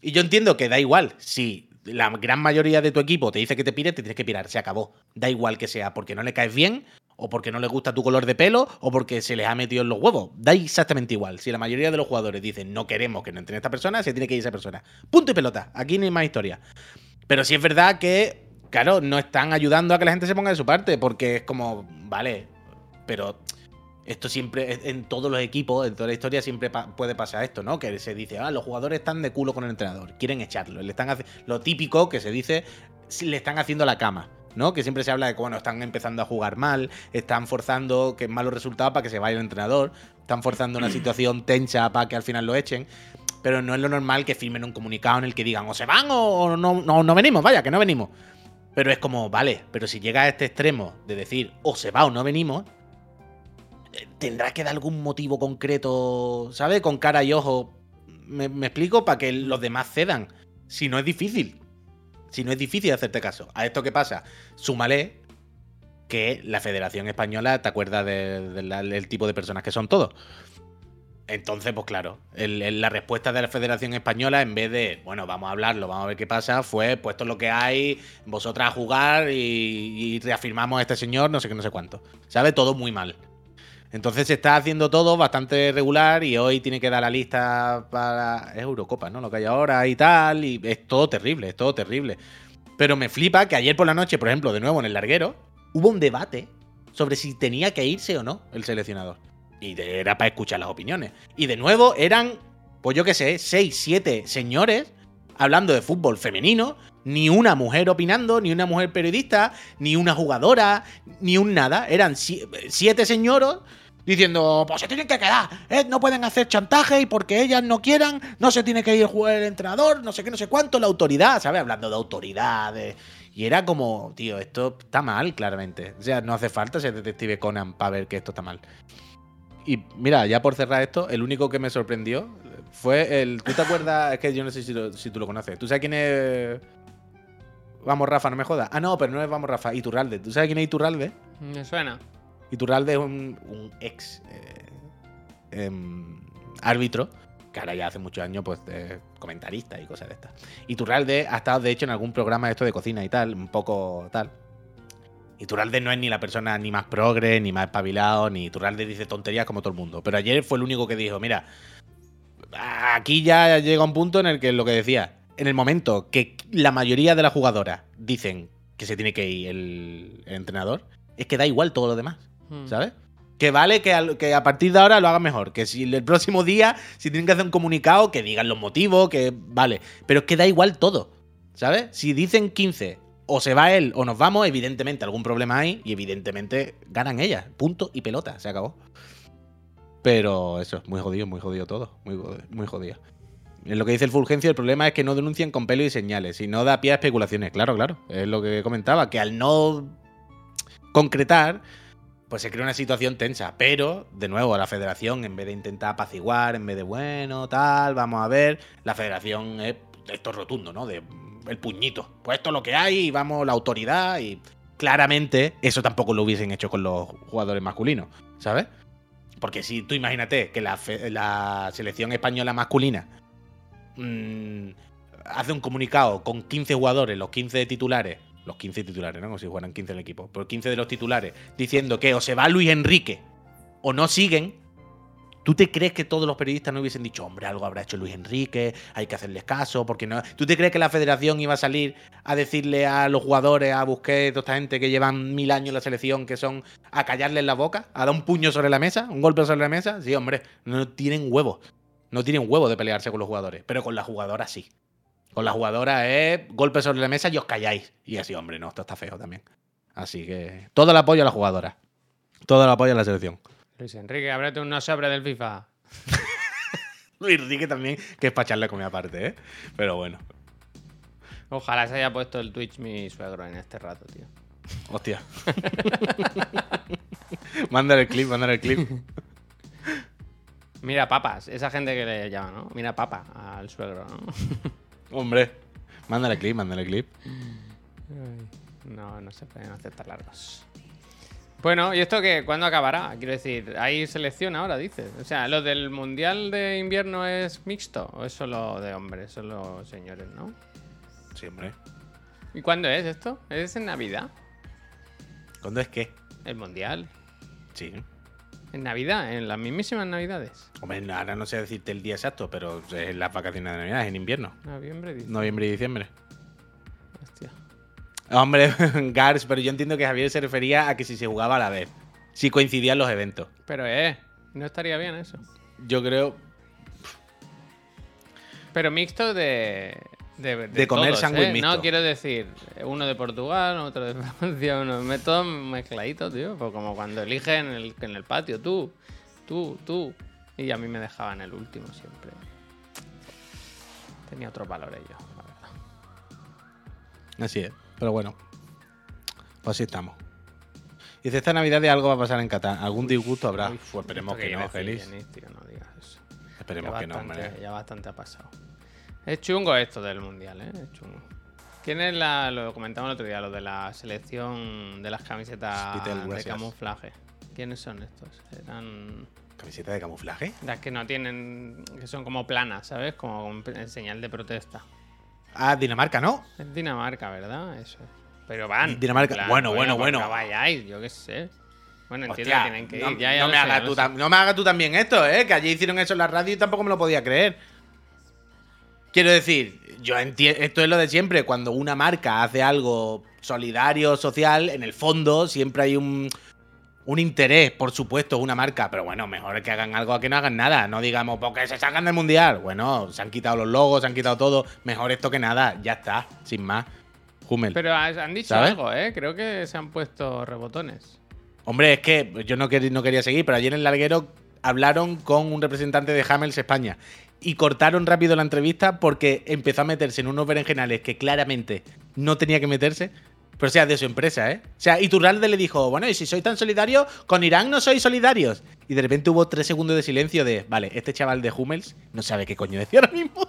Speaker 2: Y yo entiendo que da igual. Si la gran mayoría de tu equipo te dice que te pires, te tienes que pirar. Se acabó. Da igual que sea porque no le caes bien, o porque no le gusta tu color de pelo, o porque se les ha metido en los huevos. Da exactamente igual. Si la mayoría de los jugadores dicen no queremos que no entre esta persona, se tiene que ir esa persona. Punto y pelota. Aquí no hay más historia. Pero sí es verdad que, claro, no están ayudando a que la gente se ponga de su parte, porque es como, vale, pero esto siempre, en todos los equipos, en toda la historia, siempre pa- puede pasar esto, ¿no? Que se dice, ah, los jugadores están de culo con el entrenador, quieren echarlo. Le están lo típico que se dice, le están haciendo la cama, ¿no? Que siempre se habla de que, bueno, están empezando a jugar mal, están forzando que malos resultados para que se vaya el entrenador, están forzando una situación tensa para que al final lo echen. Pero no es lo normal que firmen un comunicado en el que digan, o se van o no, no, no venimos, vaya, que no venimos. Pero es como, vale, pero si llega a este extremo de decir, o se va o no venimos, tendrá que dar algún motivo concreto, ¿sabes? Con cara y ojo. Me, explico para que los demás cedan. Si no es difícil. Si no es difícil hacerte caso. ¿A esto qué pasa? Súmale que la Federación Española, ¿te acuerdas del tipo de personas que son todos? Entonces, pues claro, el- la respuesta de la Federación Española, en vez de, bueno, vamos a hablarlo, vamos a ver qué pasa, fue, pues esto es lo que hay, vosotras a jugar y, y reafirmamos a este señor, no sé qué, no sé cuánto. ¿Sabe? Todo muy mal. Entonces se está haciendo todo bastante regular y hoy tiene que dar la lista para es Eurocopa, ¿no? Lo que hay ahora y tal, y es todo terrible, es todo terrible. Pero me flipa que ayer por la noche, por ejemplo, de nuevo en el larguero, hubo un debate sobre si tenía que irse o no el seleccionador. Y era para escuchar las opiniones. Y de nuevo eran, pues yo qué sé, seis, siete señores hablando de fútbol femenino, ni una mujer opinando, ni una mujer periodista, ni una jugadora, ni un nada. Eran si- siete señoros diciendo, pues se tienen que quedar, ¿eh? no pueden hacer chantaje y porque ellas no quieran, no se tiene que ir el entrenador, no sé qué, no sé cuánto, la autoridad, ¿sabes? Hablando de autoridad, Y era como, tío, esto está mal, claramente. O sea, no hace falta ser detective Conan para ver que esto está mal. Y mira, ya por cerrar esto, el único que me sorprendió fue el. ¿Tú te acuerdas? Es que yo no sé si, si tú lo conoces. ¿Tú sabes quién es. Vamos, Rafa, no me jodas. Ah, no, pero no es Vamos, Rafa. Iturralde. ¿Tú sabes quién es Iturralde?
Speaker 1: Me suena.
Speaker 2: Iturralde es un, ex eh, em, árbitro, que ahora ya hace muchos años, pues, de comentarista y cosas de estas. Iturralde ha estado, de hecho, en algún programa de esto de cocina y tal, un poco tal. Iturralde no es ni la persona ni más progre, ni más espabilado, ni Iturralde dice tonterías como todo el mundo. Pero ayer fue el único que dijo, mira, aquí ya llega un punto en el que lo que decía, en el momento que la mayoría de las jugadoras dicen que se tiene que ir el entrenador, es que da igual todo lo demás.
Speaker 1: Hmm.
Speaker 2: ¿sabes? Que vale que, al- que a partir de ahora lo hagan mejor. Que si el próximo día, si tienen que hacer un comunicado, que digan los motivos, que vale. Pero es que da igual todo, ¿sabes? Si dicen 15 o se va él o nos vamos, evidentemente algún problema hay y evidentemente ganan ellas. Punto y pelota, se acabó. Pero eso, muy jodido, muy jodido todo. Muy, muy jodido. En lo que dice el Fulgencio, el problema es que no denuncian con pelo y señales y no da pie a especulaciones. Claro, claro. Es lo que comentaba, que al no concretar, pues se crea una situación tensa. Pero, de nuevo, la federación, en vez de intentar apaciguar, en vez de bueno, tal, vamos a ver, la federación es esto rotundo, ¿no? De el puñito. Pues esto es lo que hay, y vamos, la autoridad y. Claramente, eso tampoco lo hubiesen hecho con los jugadores masculinos, ¿sabes? Porque si tú imagínate que la, selección española masculina mm, hace un comunicado con 15 jugadores, los 15 titulares, los 15 titulares, ¿no? Como si fueran 15 en el equipo, pero 15 de los titulares, diciendo que o se va Luis Enrique o no siguen, ¿tú te crees que todos los periodistas no hubiesen dicho, hombre, algo habrá hecho Luis Enrique, hay que hacerles caso, porque no? ¿Tú te crees que la federación iba a salir a decirle a los jugadores, a Busquets, toda esta gente que llevan mil años en la selección, que son a callarles la boca, a dar un puño sobre la mesa, un golpe sobre la mesa? Sí, hombre, no tienen huevos. No tienen huevo de pelearse con los jugadores, pero con las jugadoras sí. Con las jugadoras es golpe sobre la mesa y os calláis. Y así, hombre, no, esto está feo también. Así que todo el apoyo a la jugadora. Todo el apoyo a la selección.
Speaker 1: Luis Enrique, ábrete un no sobre del FIFA.
Speaker 2: Luis Enrique también, que es para echarle comida aparte, ¿eh? Pero bueno,
Speaker 1: Ojalá se haya puesto el Twitch mi suegro en este rato, tío.
Speaker 2: hostia. mándale el clip, mándale el clip.
Speaker 1: Mira papas, esa gente que le llama, ¿no? Mira papa al suegro, ¿no?
Speaker 2: Hombre, mándale clip, mándale clip.
Speaker 1: No, no se pueden hacer tan largos. Bueno, ¿y esto qué? ¿Cuándo acabará? Quiero decir, hay selección ahora, dices. O sea, ¿lo del Mundial de Invierno es mixto? ¿O es solo de hombres, solo señores, no?
Speaker 2: Sí, hombre.
Speaker 1: ¿Y cuándo es esto? ¿Es en Navidad?
Speaker 2: ¿Cuándo es qué?
Speaker 1: ¿El Mundial?
Speaker 2: Sí.
Speaker 1: ¿En Navidad? ¿En las mismísimas Navidades?
Speaker 2: Hombre, ahora no sé decirte el día exacto, pero es las vacaciones de Navidad, es en invierno.
Speaker 1: Noviembre, dice.
Speaker 2: Noviembre y diciembre.
Speaker 1: Hostia.
Speaker 2: Hombre, Gars, pero yo entiendo que Javier se refería a que si se jugaba a la vez. Si coincidían los eventos.
Speaker 1: Pero, eh, no estaría bien eso.
Speaker 2: Yo creo.
Speaker 1: Pero mixto de. De,
Speaker 2: De comer sándwich
Speaker 1: ¿eh?
Speaker 2: mixto.
Speaker 1: No, quiero decir, uno de Portugal, otro de Francia, uno. me- Todo mezcladito, tío. Pues como cuando eligen en el, en el patio, tú, tú, tú. Y a mí me dejaban el último siempre. Tenía otros valores yo, la verdad.
Speaker 2: Así es. Pero bueno. Pues así estamos. Dice, esta Navidad de algo va a pasar en Qatar. ¿Algún disgusto habrá?
Speaker 1: Uy,
Speaker 2: Pues esperemos
Speaker 1: esto
Speaker 2: que no, Félix.
Speaker 1: Tío, no digas eso.
Speaker 2: Esperemos
Speaker 1: ya
Speaker 2: que no, hombre.
Speaker 1: Ya bastante ha pasado. Es chungo esto del mundial, ¿eh? Es chungo. ¿Quién es la.? Lo comentamos el otro día, lo de la selección de las camisetas
Speaker 2: Spitel
Speaker 1: de camuflaje. ¿Quiénes son estos? Eran.
Speaker 2: ¿Camiseta de camuflaje?
Speaker 1: Las que no tienen. que son como planas, ¿sabes? Como en señal de protesta.
Speaker 2: Ah, Dinamarca, ¿no?
Speaker 1: Es Dinamarca, ¿verdad? Eso es. Pero van.
Speaker 2: Dinamarca.
Speaker 1: en
Speaker 2: Bueno, bueno, bueno.
Speaker 1: no vayáis, yo qué sé. Bueno, entiendo
Speaker 2: Hostia,
Speaker 1: que tienen que ir.
Speaker 2: no,
Speaker 1: ya, ya
Speaker 2: no me
Speaker 1: sé,
Speaker 2: tú no me hagas tú también esto, ¿eh? Que allí hicieron eso en la radio y tampoco me lo podía creer. Quiero decir, yo entiendo, esto es lo de siempre, cuando una marca hace algo solidario, social, en el fondo siempre hay un, un interés, por supuesto, una marca, pero bueno, mejor que hagan algo a que no hagan nada, no digamos, porque se sacan del mundial. Bueno, se han quitado los logos, se han quitado todo, mejor esto que nada, ya está, sin más. Hummel.
Speaker 1: Pero han dicho
Speaker 2: ¿Sabes?
Speaker 1: algo, ¿eh? Creo que se han puesto rebotones.
Speaker 2: Hombre, es que yo no, quer- no quería seguir, pero ayer en el larguero hablaron con un representante de Hamels España y cortaron rápido la entrevista porque empezó a meterse en unos berenjenales que claramente no tenía que meterse. Pero sea, de su empresa, ¿eh? O sea, Iturralde le dijo, bueno, y si sois tan solidarios, con Irán no sois solidarios. Y de repente hubo tres segundos de silencio de, vale, este chaval de Hummels no sabe qué coño decía ahora mismo.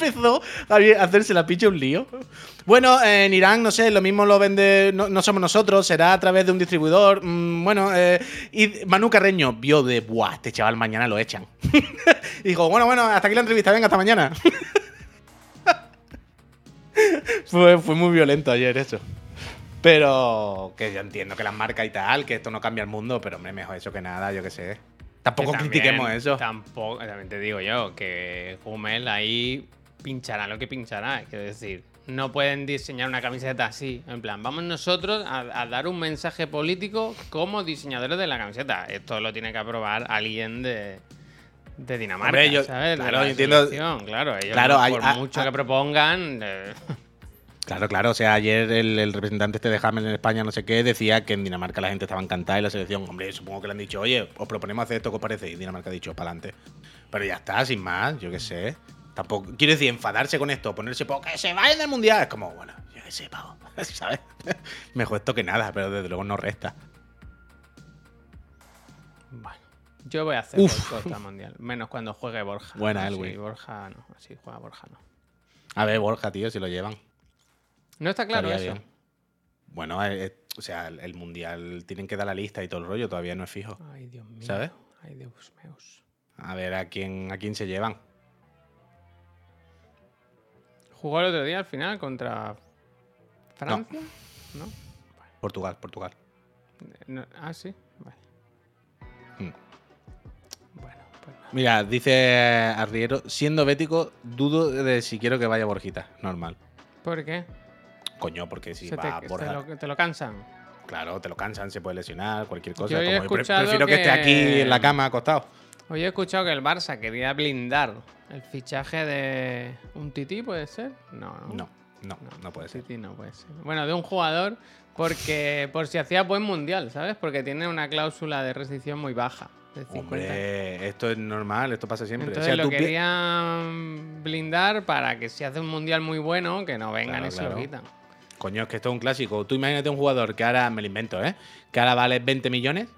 Speaker 2: Empezó a hacerse la picha un lío. Bueno, en Irán, no sé, lo mismo lo vende, no, no somos nosotros, será a través de un distribuidor. Mm, bueno, eh, y Manu Carreño vio de, buah, este chaval mañana lo echan. y dijo, bueno, bueno, hasta aquí la entrevista, venga, hasta mañana. fue, fue muy violento ayer eso. Pero que yo entiendo que las marcas y tal, que esto no cambia el mundo, pero hombre, mejor eso que nada, yo qué sé. Tampoco
Speaker 1: también-
Speaker 2: critiquemos eso.
Speaker 1: Tampoco, también te digo yo, que Hummel ahí pinchará lo que pinchará. Quiero decir, no pueden diseñar una camiseta así. En plan, vamos nosotros a, a dar un mensaje político como diseñadores de la camiseta. Esto lo tiene que aprobar alguien de, de Dinamarca.
Speaker 2: Hombre, yo-
Speaker 1: ¿sabes? De
Speaker 2: claro,
Speaker 1: la
Speaker 2: yo entiendo-
Speaker 1: selección, Claro, ellos
Speaker 2: Claro,
Speaker 1: no-
Speaker 2: hay-
Speaker 1: por mucho que propongan. eh,
Speaker 2: Claro, claro. O sea, ayer el, el representante este de Hammer en España, no sé qué, decía que en Dinamarca la gente estaba encantada y la selección, hombre, supongo que le han dicho, oye, os proponemos hacer esto que os parece. Y Dinamarca ha dicho, para adelante. Pero ya está, sin más, yo qué sé. Tampoco, quiero decir, enfadarse con esto, ponerse, pues que se vayan del mundial. Es como, bueno, yo qué sé, pavo. ¿Sabes? Mejor esto que nada, pero desde luego no resta.
Speaker 1: Bueno, yo voy a hacer al mundial. Menos cuando juegue Borja.
Speaker 2: Buena,
Speaker 1: Así,
Speaker 2: Elwi.
Speaker 1: Borja no. Así juega Borja no.
Speaker 2: A ver, Borja, tío, si lo llevan.
Speaker 1: No está claro
Speaker 2: estaría
Speaker 1: eso.
Speaker 2: bien. Bueno, eh, eh, o sea, el, el mundial tienen que dar la lista y todo el rollo, todavía no es fijo.
Speaker 1: Ay, Dios mío.
Speaker 2: ¿Sabes?
Speaker 1: Ay, Dios mío.
Speaker 2: A ver a quién, a quién se llevan.
Speaker 1: ¿Jugó el otro día al final contra Francia? ¿No?
Speaker 2: Portugal, Portugal.
Speaker 1: No, Ah, sí. Vale.
Speaker 2: Hmm.
Speaker 1: Bueno, pues nada.
Speaker 2: Mira, dice Arriero, siendo bético, dudo de si quiero que vaya Borjita. Normal.
Speaker 1: ¿Por qué?
Speaker 2: Coño, porque si
Speaker 1: Se
Speaker 2: va
Speaker 1: te,
Speaker 2: Borja,
Speaker 1: te lo, te lo cansan.
Speaker 2: claro, te lo cansan, se puede lesionar, cualquier cosa.
Speaker 1: Yo he
Speaker 2: Como pre- prefiero que... esté aquí
Speaker 1: que-
Speaker 2: en la cama acostado.
Speaker 1: Hoy he escuchado que el Barça quería blindar el fichaje de un tití, ¿puede ser? No, no.
Speaker 2: No, no, no puede ser.
Speaker 1: Tití no puede ser. Bueno, de un jugador porque por si hacía buen mundial, ¿sabes? Porque tiene una cláusula de restricción muy baja. De 50.
Speaker 2: Hombre, esto es normal, esto pasa siempre.
Speaker 1: Entonces
Speaker 2: o sea,
Speaker 1: lo querían blindar para que si hace un mundial muy bueno, que no vengan
Speaker 2: Claro,
Speaker 1: y se lo
Speaker 2: claro.
Speaker 1: quitan.
Speaker 2: Coño, es que esto es un clásico. Tú imagínate un jugador que ahora, me lo invento, ¿eh? Que ahora vale 20 millones.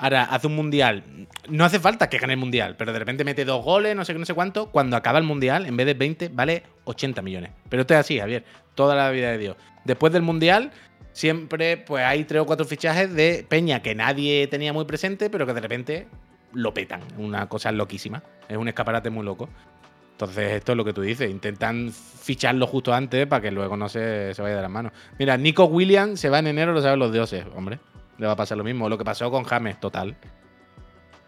Speaker 2: Ahora hace un mundial. No hace falta que gane el mundial, pero de repente mete dos goles, no sé qué, no sé cuánto. Cuando acaba el mundial, en vez de 20, vale 80 millones. Pero esto es así, Javier. Toda la vida de Dios. Después del mundial, siempre pues hay tres o cuatro fichajes de Peña que nadie tenía muy presente, pero que de repente lo petan. Una cosa loquísima. Es un escaparate muy loco. Entonces, esto es lo que tú dices. Intentan ficharlo justo antes para que luego no se, se vaya de las manos. Mira, Nico Williams se va en enero, lo saben los dioses. Hombre, le va a pasar lo mismo. Lo que pasó con James, total.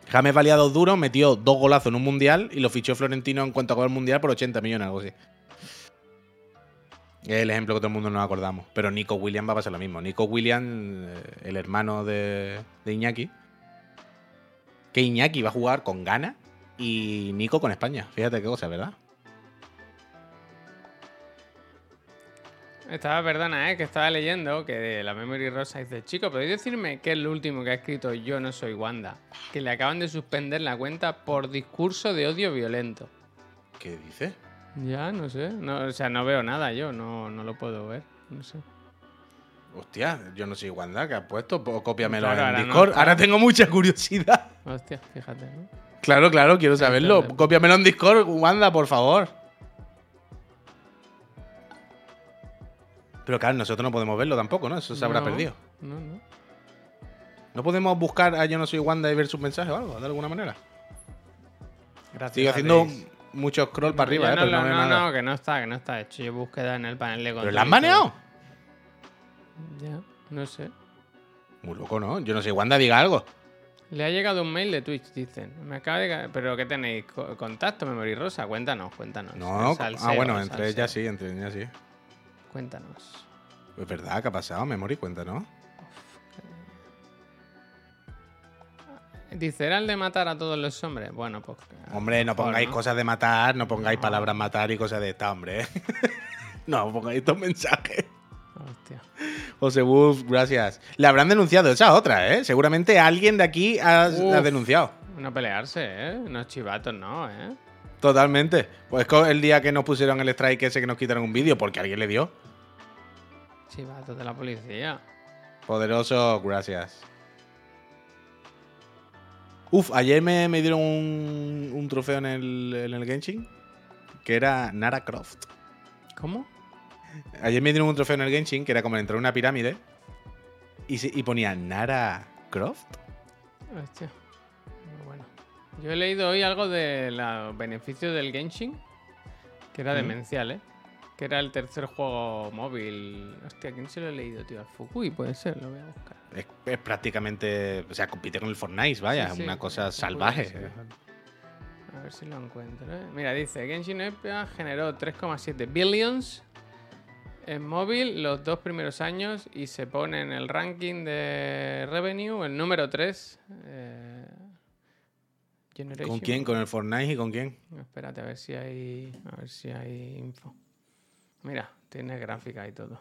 Speaker 2: James valía dos metió dos golazos en un mundial y lo fichó Florentino en cuanto acabó el mundial por 80 millones, algo así. Es el ejemplo que todo el mundo nos acordamos. Pero Nico Williams va a pasar lo mismo. Nico Williams, eh, el hermano de, de Iñaki. Que Iñaki va a jugar con Ghana y Nico con España. Fíjate qué cosa, ¿verdad?
Speaker 1: Estaba, perdona, ¿eh? que estaba leyendo que de la Memory Rosa dice, chico, ¿podéis decirme qué es lo último que ha escrito Yo no soy Wanda? Que le acaban de suspender la cuenta por discurso de odio violento.
Speaker 2: ¿Qué dice?
Speaker 1: Ya, no sé. No, o sea, no veo nada yo, no, no lo puedo ver. No sé.
Speaker 2: Hostia, yo no soy Wanda, que has puesto? Pues cópiamelo
Speaker 1: Claro,
Speaker 2: en
Speaker 1: ahora no
Speaker 2: Discord. ahora tengo mucha curiosidad.
Speaker 1: Hostia, fíjate, ¿no?
Speaker 2: Claro, claro, quiero saberlo. Cópiamelo en Discord, Wanda, por favor. Pero claro, nosotros no podemos verlo tampoco, ¿no? Eso se habrá
Speaker 1: No,
Speaker 2: perdido.
Speaker 1: No, no.
Speaker 2: ¿No podemos buscar a Yo no soy Wanda y ver sus mensajes o algo, de alguna manera?
Speaker 1: Gracias.
Speaker 2: Sigo haciendo mucho scroll para
Speaker 1: Yo
Speaker 2: arriba, ¿eh?
Speaker 1: no,
Speaker 2: Pero no,
Speaker 1: lo-
Speaker 2: veo
Speaker 1: no,
Speaker 2: nada.
Speaker 1: no, que no está, que no está hecho. Yo búsqueda en el panel de control.
Speaker 2: ¿Pero la han baneado?
Speaker 1: Ya, no sé.
Speaker 2: Muy loco, ¿no? Yo no soy Wanda, diga algo.
Speaker 1: Le ha llegado un mail de Twitch, dicen. Me acaba de... ¿Pero qué tenéis? Co- ¿Contacto, Memory Rosa? Cuéntanos, cuéntanos.
Speaker 2: No,
Speaker 1: salseo,
Speaker 2: ah, bueno, entre ellas sí, entre ellas sí.
Speaker 1: Cuéntanos.
Speaker 2: Es verdad, ¿qué ha pasado? Memory, cuenta, ¿no?
Speaker 1: Dice, ¿era el de matar a todos los hombres? Bueno, pues... a
Speaker 2: Hombre, no pongáis
Speaker 1: ¿no?
Speaker 2: cosas de matar, no pongáis palabras matar y cosas de esta, hombre. no, pongáis estos mensajes.
Speaker 1: Hostia.
Speaker 2: José Wolf, gracias. Le habrán denunciado, esa otra, ¿eh? Seguramente alguien de aquí ha,
Speaker 1: Uf.
Speaker 2: ha denunciado.
Speaker 1: No pelearse, ¿eh? Unos chivatos, no, ¿eh?
Speaker 2: Totalmente. Pues el día que nos pusieron el strike ese que nos quitaron un vídeo porque alguien le dio.
Speaker 1: Chivatos de la policía.
Speaker 2: Poderoso, gracias. Uf, ayer me, me dieron un, un trofeo en el, en el Genshin que era Nara Croft.
Speaker 1: ¿Cómo?
Speaker 2: Ayer me dieron un trofeo en el Genshin que era como entrar en una pirámide y, se- y ponía Nara Croft.
Speaker 1: Hostia. Yo he leído hoy algo de los beneficios del Genshin, que era
Speaker 2: Mm.
Speaker 1: demencial, ¿eh? Que era el tercer juego móvil. Hostia, ¿quién se lo he leído, tío? Al Fukui, puede ser, lo voy a buscar.
Speaker 2: Es, es prácticamente, o sea, compite con el Fortnite, vaya, es
Speaker 1: sí,
Speaker 2: una cosa salvaje.
Speaker 1: A ver si lo encuentro, ¿eh? Mira, dice, Genshin Impact generó 3,7 billions en móvil los dos primeros años y se pone en el ranking de revenue el número 3. Eh,
Speaker 2: ¿Con quién? ¿Con el Fortnite y con quién?
Speaker 1: Espérate, a ver si hay. A ver si hay info. Mira, Tiene gráfica y todo.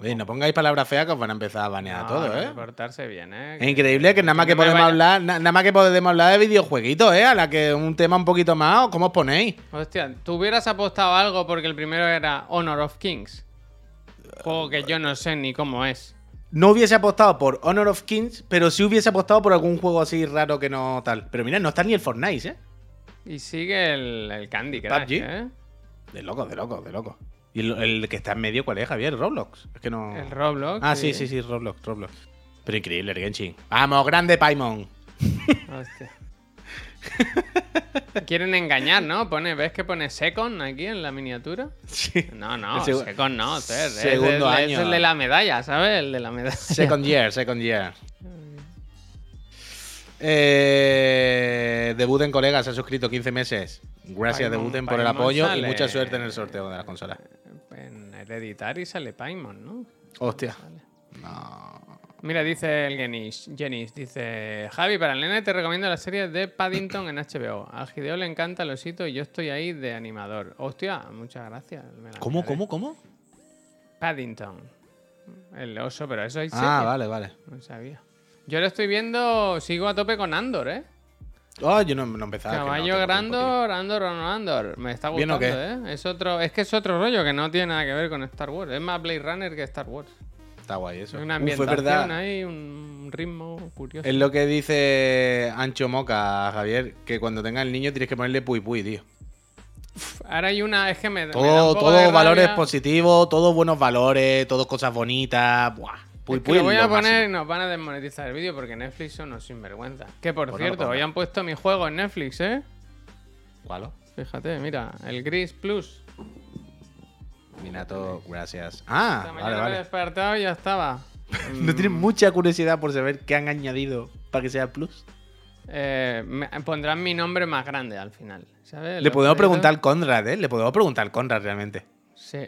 Speaker 2: Oye, no pongáis palabras feas que os van a empezar a banear
Speaker 1: No,
Speaker 2: todo, ¿eh?
Speaker 1: portarse bien, ¿eh?
Speaker 2: Es increíble que nada más que
Speaker 1: no
Speaker 2: podemos
Speaker 1: vaya-
Speaker 2: hablar, na- nada más que podemos hablar de videojueguitos, ¿eh? A la que un tema un poquito más, ¿cómo os ponéis?
Speaker 1: Hostia, ¿tú hubieras apostado algo porque el primero era Honor of Kings? Juego que yo no sé ni cómo es.
Speaker 2: No hubiese apostado por Honor of Kings, pero sí hubiese apostado por algún juego así raro que no tal. Pero mira, no está ni el Fortnite, ¿eh?
Speaker 1: Y sigue el, el Candy Crush,
Speaker 2: PUBG.
Speaker 1: ¿eh?
Speaker 2: De loco, de loco, de loco. ¿Y el, el que está en medio cuál es, Javier? ¿Roblox? Es que no...
Speaker 1: El Roblox.
Speaker 2: Ah, sí, sí, sí, Roblox, Roblox. Pero increíble, el Genshin. ¡Vamos, grande Paimon!
Speaker 1: Hostia. Quieren engañar, ¿no? Pone, ¿Ves que pone Second aquí en la miniatura?
Speaker 2: Sí.
Speaker 1: No, no, Second no, Ter, es
Speaker 2: segundo
Speaker 1: el-
Speaker 2: año.
Speaker 1: Es el de la medalla, ¿sabes? El de la medalla.
Speaker 2: Second year, second year. Eh, debuten colegas, se ha suscrito 15 meses. Gracias,
Speaker 1: Paimon,
Speaker 2: debuten por el apoyo y mucha suerte en el sorteo de la consola.
Speaker 1: En Hereditary sale Paimon, ¿no?
Speaker 2: Hostia. No.
Speaker 1: Mira, dice el Genis, Genis, dice Javi, para el nene te recomiendo la serie de Paddington en HBO. Al Gideo le encanta el osito y yo estoy ahí de animador. Hostia, muchas gracias. me la
Speaker 2: ¿Cómo,
Speaker 1: miraré.
Speaker 2: cómo, cómo?
Speaker 1: Paddington. El oso, pero eso hay
Speaker 2: Ah,
Speaker 1: serie.
Speaker 2: vale, vale.
Speaker 1: No sabía. Yo lo estoy viendo, sigo a tope con Andor, ¿eh?
Speaker 2: Oh, yo no, no empezaba. que no
Speaker 1: Caballo
Speaker 2: tengo tiempo,
Speaker 1: Grandor, Andor o no Andor. Me está
Speaker 2: ¿Bien o
Speaker 1: gustando, ¿eh? Es otro, es que es otro rollo que no tiene nada que ver con Star Wars. Es más Blade Runner que Star Wars.
Speaker 2: Está guay eso.
Speaker 1: Hay una
Speaker 2: Uf,
Speaker 1: ambientación
Speaker 2: verdad.
Speaker 1: ahí, un ritmo curioso.
Speaker 2: Es lo que dice Ancho Moca, Javier, que cuando tenga el niño tienes que ponerle puy puy, tío.
Speaker 1: Ahora hay una, es que me, me da un
Speaker 2: Todo,
Speaker 1: poco
Speaker 2: todo
Speaker 1: de
Speaker 2: valores
Speaker 1: rabia.
Speaker 2: positivos, todos buenos valores, todos cosas bonitas. Buah. Puy
Speaker 1: Es que lo voy a poner y nos van a desmonetizar el vídeo porque Netflix son unos sinvergüenza. Que por cierto, hoy han puesto mi juego en Netflix, ¿eh?
Speaker 2: ¿Cuál?
Speaker 1: Fíjate, mira, el Gris Plus.
Speaker 2: Minato, gracias.
Speaker 1: Esta
Speaker 2: Ah, vale,
Speaker 1: mañana me he
Speaker 2: vale.
Speaker 1: despertado y ya estaba.
Speaker 2: ¿No tienes mucha curiosidad por saber qué han añadido para que sea plus?
Speaker 1: Eh, me- pondrán mi nombre más grande al final, ¿sabes?
Speaker 2: Le podemos preguntar al Conrad, ¿eh? Le podemos preguntar al Conrad realmente.
Speaker 1: Sí.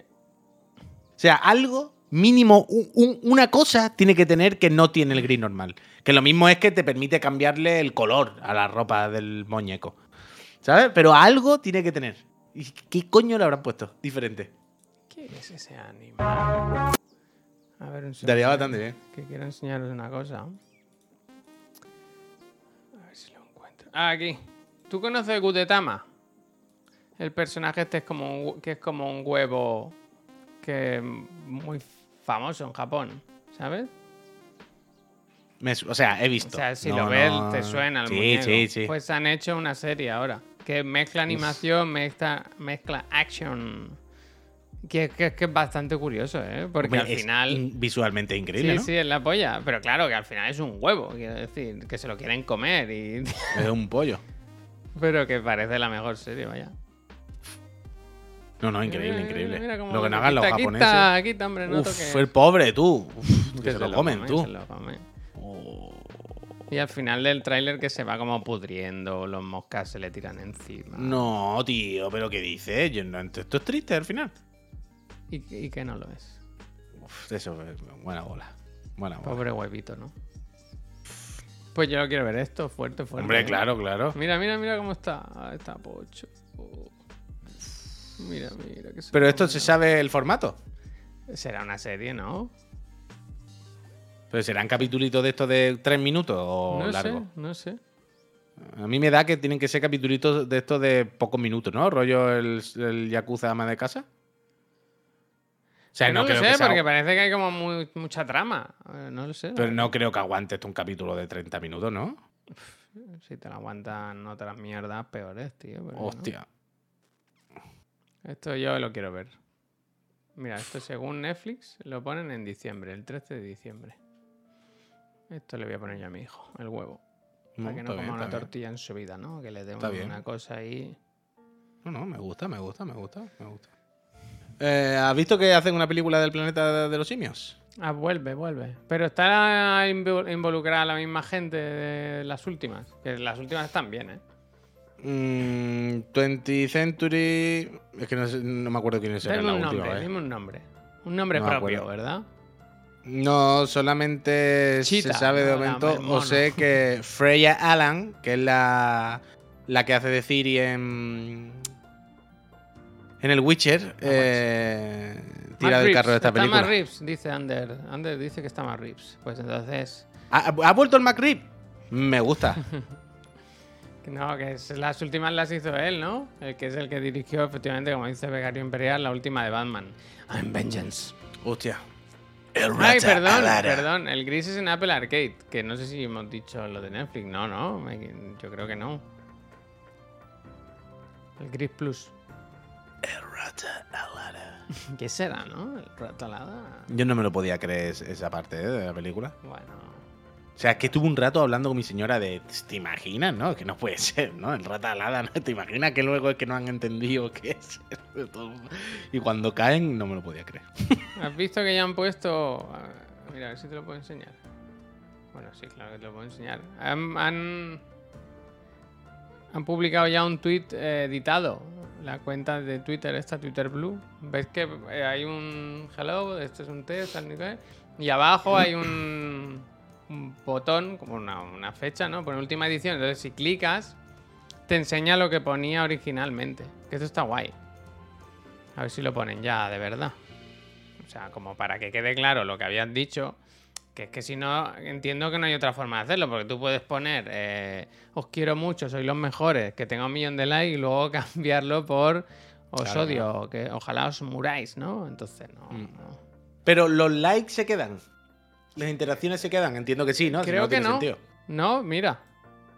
Speaker 2: O sea, algo mínimo, un- un- una cosa tiene que tener que no tiene el gris normal. Que lo mismo es que te permite cambiarle el color a la ropa del muñeco. ¿Sabes? Pero algo tiene que tener. ¿Y qué coño le habrán puesto? Diferente.
Speaker 1: ¿Qué es ese animal? A ver, un segundo.
Speaker 2: Daría bastante bien.
Speaker 1: Que quiero enseñaros una cosa. A ver si lo encuentro. Ah, aquí. ¿Tú conoces Gudetama? El personaje este es como un, que es como un huevo que muy famoso en Japón, ¿sabes?
Speaker 2: Me o sea, he visto.
Speaker 1: O sea, si
Speaker 2: No,
Speaker 1: lo ves,
Speaker 2: no-
Speaker 1: te suena el
Speaker 2: Sí,
Speaker 1: muñeco.
Speaker 2: sí, sí.
Speaker 1: Pues han hecho una serie ahora que mezcla animación, mezcla, mezcla action. Que, que- que es bastante curioso, ¿eh? Porque
Speaker 2: Hombre,
Speaker 1: al final.
Speaker 2: in- visualmente increíble,
Speaker 1: Sí,
Speaker 2: ¿no?
Speaker 1: sí, es la polla. Pero claro, que al final es un huevo, quiero decir, que se lo quieren comer y.
Speaker 2: Es un pollo.
Speaker 1: pero que parece la mejor serie, vaya.
Speaker 2: No, no, increíble,
Speaker 1: Mira,
Speaker 2: increíble.
Speaker 1: mira, mira cómo
Speaker 2: lo que no hagan los
Speaker 1: quita,
Speaker 2: japoneses.
Speaker 1: Quita, quita, hombre, no
Speaker 2: Uf,
Speaker 1: toques.
Speaker 2: el pobre, tú. Uf, que, se, lo
Speaker 1: lo
Speaker 2: comen,
Speaker 1: come,
Speaker 2: tú.
Speaker 1: se lo come.
Speaker 2: Oh.
Speaker 1: Y al final del tráiler que se va como pudriendo, los moscas se le tiran encima.
Speaker 2: No, tío, pero ¿qué dices? Yo no, esto es triste al final.
Speaker 1: Y, y que no lo es.
Speaker 2: Uf, eso es buena bola. Buena bola.
Speaker 1: Pobre huevito, ¿no? Pues yo quiero ver esto, fuerte, fuerte.
Speaker 2: Hombre, claro, claro.
Speaker 1: Mira, mira, mira cómo está. Ah, está pocho. Oh. Mira, mira. Que
Speaker 2: Pero esto se sabe el formato.
Speaker 1: Será una serie, ¿no?
Speaker 2: Pero serán capitulitos de estos de tres minutos o
Speaker 1: no
Speaker 2: largo.
Speaker 1: sé, no sé.
Speaker 2: A mí me da que tienen que ser capitulitos de estos de pocos minutos, ¿no? Rollo el, el Yakuza ama de casa. O sea,
Speaker 1: Yo
Speaker 2: no, creo
Speaker 1: lo sé,
Speaker 2: que sea-
Speaker 1: porque parece que hay como muy- mucha trama. Eh, No lo sé.
Speaker 2: Pero no creo que aguante esto un capítulo de 30 minutos, ¿no?
Speaker 1: Si te la aguantan otras mierdas peores, tío. no.
Speaker 2: Hostia.
Speaker 1: Esto yo lo quiero ver. Mira, esto según Netflix lo ponen en diciembre, el 13 de diciembre. Esto le voy a poner yo a mi hijo, el huevo. Para
Speaker 2: No,
Speaker 1: que no
Speaker 2: bien,
Speaker 1: coma una
Speaker 2: bien.
Speaker 1: tortilla en su vida, ¿no? Que le
Speaker 2: bien.
Speaker 1: una cosa ahí.
Speaker 2: No, no, me gusta, me gusta, me gusta, me gusta. Eh, ¿Has visto que hacen una película del planeta de los simios?
Speaker 1: Ah, vuelve, vuelve. Pero está invo- involucrada la misma gente de las últimas. Que las últimas están bien, ¿eh?
Speaker 2: Mm, 20th Century. Es que no, sé- no me acuerdo quién era
Speaker 1: Dime
Speaker 2: la
Speaker 1: un
Speaker 2: última.
Speaker 1: nombre,
Speaker 2: vez.
Speaker 1: dime un nombre. Un nombre
Speaker 2: No
Speaker 1: propio. ¿verdad?
Speaker 2: No, solamente se sabe de momento.
Speaker 1: el
Speaker 2: O sé que Freya Allan, que es la, la que hace de Ciri en. En el Witcher, eh, tira
Speaker 1: Matt
Speaker 2: del carro de esta
Speaker 1: Está
Speaker 2: película.
Speaker 1: más Reeves, dice Ander. Ander dice que está más Reeves. Pues entonces.
Speaker 2: ¿Ha, ha vuelto el McRib? Me gusta.
Speaker 1: No, que es- las últimas las hizo él, ¿no? El que es el que dirigió, efectivamente, como dice Becario Imperial, la última de Batman. I'm Vengeance.
Speaker 2: Hostia. El
Speaker 1: Ay, perdón, perdón. El gris es en Apple Arcade. Que no sé si hemos dicho lo de Netflix. No, no. Yo creo que no. El gris plus.
Speaker 2: El rata alara.
Speaker 1: ¿Qué será, no? El rato alada.
Speaker 2: Yo no me lo podía creer es- esa parte ¿eh? de la película.
Speaker 1: Bueno.
Speaker 2: O sea, es que tuve un rato hablando con mi señora de. ¿Te imaginas, no? Que no puede ser, ¿no? El rata alada, ¿no? ¿Te imaginas que luego es que no han entendido qué es? Y cuando caen, no me lo podía creer.
Speaker 1: ¿Has visto que ya han puesto... Mira, a ver si te lo puedo enseñar. Bueno, sí, claro que te lo puedo enseñar. Han, han, han publicado ya un tweet editado. La cuenta de Twitter, esta Twitter Blue. ¿Ves que eh, hay un hello? Este es un test? Y abajo hay un, un botón, como una, una fecha, ¿no? Pone última edición. Entonces, si clicas, te enseña lo que ponía originalmente. Que esto está guay. A ver si lo ponen ya, de verdad. O sea, como para que quede claro lo que habías dicho, que es que si no, entiendo que no hay otra forma de hacerlo, porque tú puedes poner, eh, os quiero mucho, sois los mejores, que tenga un millón de likes y luego cambiarlo por os
Speaker 2: Claro,
Speaker 1: odio, que ojalá os muráis, ¿no? Entonces, no.
Speaker 2: Mm.
Speaker 1: no.
Speaker 2: Pero los likes se quedan. Las interacciones se quedan. Entiendo que sí, ¿no? Si
Speaker 1: Creo que no.
Speaker 2: sentido.
Speaker 1: No, mira.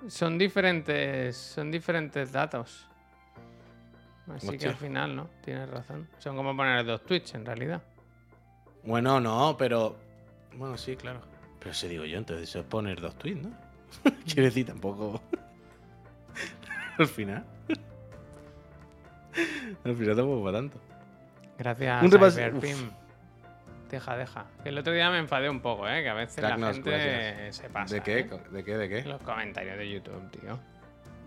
Speaker 1: Son diferentes. Son diferentes datos. Así que al final, ¿no? Tienes razón. Son como poner dos tweets en realidad.
Speaker 2: Bueno, no, pero. Bueno, sí, claro. Pero eso digo yo, entonces eso es poner dos tweets, ¿no? Quiero decir, tampoco. Al final. Al final tampoco para tanto.
Speaker 1: Gracias,
Speaker 2: Un
Speaker 1: Cyberpim. Deja, deja. El otro día me enfadé un poco, ¿eh? Que a veces la gente
Speaker 2: gracias.
Speaker 1: se pasa.
Speaker 2: ¿De qué?
Speaker 1: ¿eh?
Speaker 2: ¿De qué? ¿De qué?
Speaker 1: Los comentarios de YouTube, tío.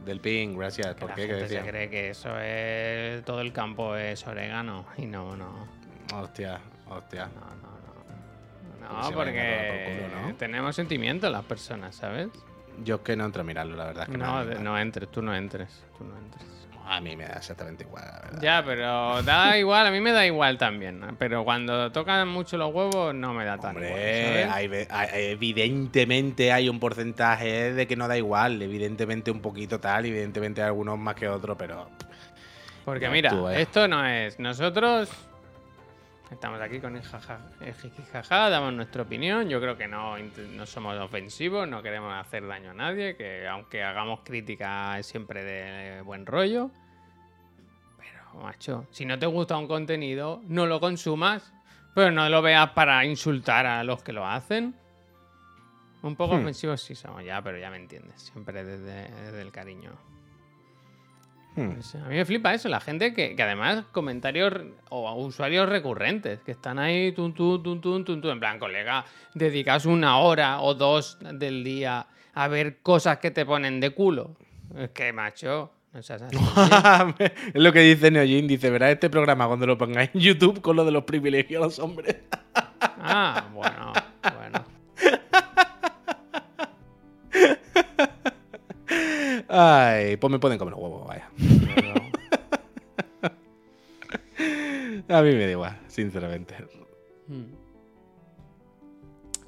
Speaker 2: Del ping, gracias. ¿Por
Speaker 1: la
Speaker 2: qué? ¿Qué
Speaker 1: gente se cree que eso es... Todo el campo es orégano. Y no, no.
Speaker 2: Hostia, hostia.
Speaker 1: No, no, no.
Speaker 2: Porque
Speaker 1: No,
Speaker 2: tomar
Speaker 1: porque
Speaker 2: por culo, ¿no?
Speaker 1: tenemos sentimientos las personas, ¿sabes?
Speaker 2: Yo es que no entro a mirarlo, la verdad. Es que
Speaker 1: No,
Speaker 2: igual.
Speaker 1: de- no entres, tú no entres. Tú no entres.
Speaker 2: A mí me da exactamente igual, la verdad.
Speaker 1: Ya, pero da igual, a mí me da igual también. ¿no? Pero cuando tocan mucho los huevos, no me da tan igual.
Speaker 2: Hombre,
Speaker 1: ¿sabes?
Speaker 2: hay ve- hay- evidentemente hay un porcentaje de que no da igual. Evidentemente un poquito tal, evidentemente algunos más que otros, pero.
Speaker 1: Porque
Speaker 2: No,
Speaker 1: mira,
Speaker 2: tú, eh.
Speaker 1: esto no es. Nosotros estamos aquí con el jaja, el jijijaja, damos nuestra opinión. Yo creo que no, no somos ofensivos, no queremos hacer daño a nadie. Que aunque hagamos crítica es siempre de buen rollo. Pero, macho, si no te gusta un contenido, no lo consumas. Pero no lo veas para insultar a los que lo hacen. Un poco
Speaker 2: Hmm.
Speaker 1: ofensivos sí somos ya, pero ya me entiendes. Siempre desde, desde el cariño.
Speaker 2: Hmm.
Speaker 1: A mí me flipa eso, la gente que, que además comentarios o usuarios recurrentes, que están ahí, tun, tun, tun, tun, tun, tun, en plan, colega, dedicas una hora o dos del día a ver cosas que te ponen de culo. Es que, macho, así. tío.
Speaker 2: es lo que dice Neojin. Dice: Verás este programa cuando lo pongáis en YouTube con lo de los privilegios a los hombres.
Speaker 1: ah, bueno.
Speaker 2: Ay, pues me pueden comer huevos, vaya. A mí me da igual, sinceramente.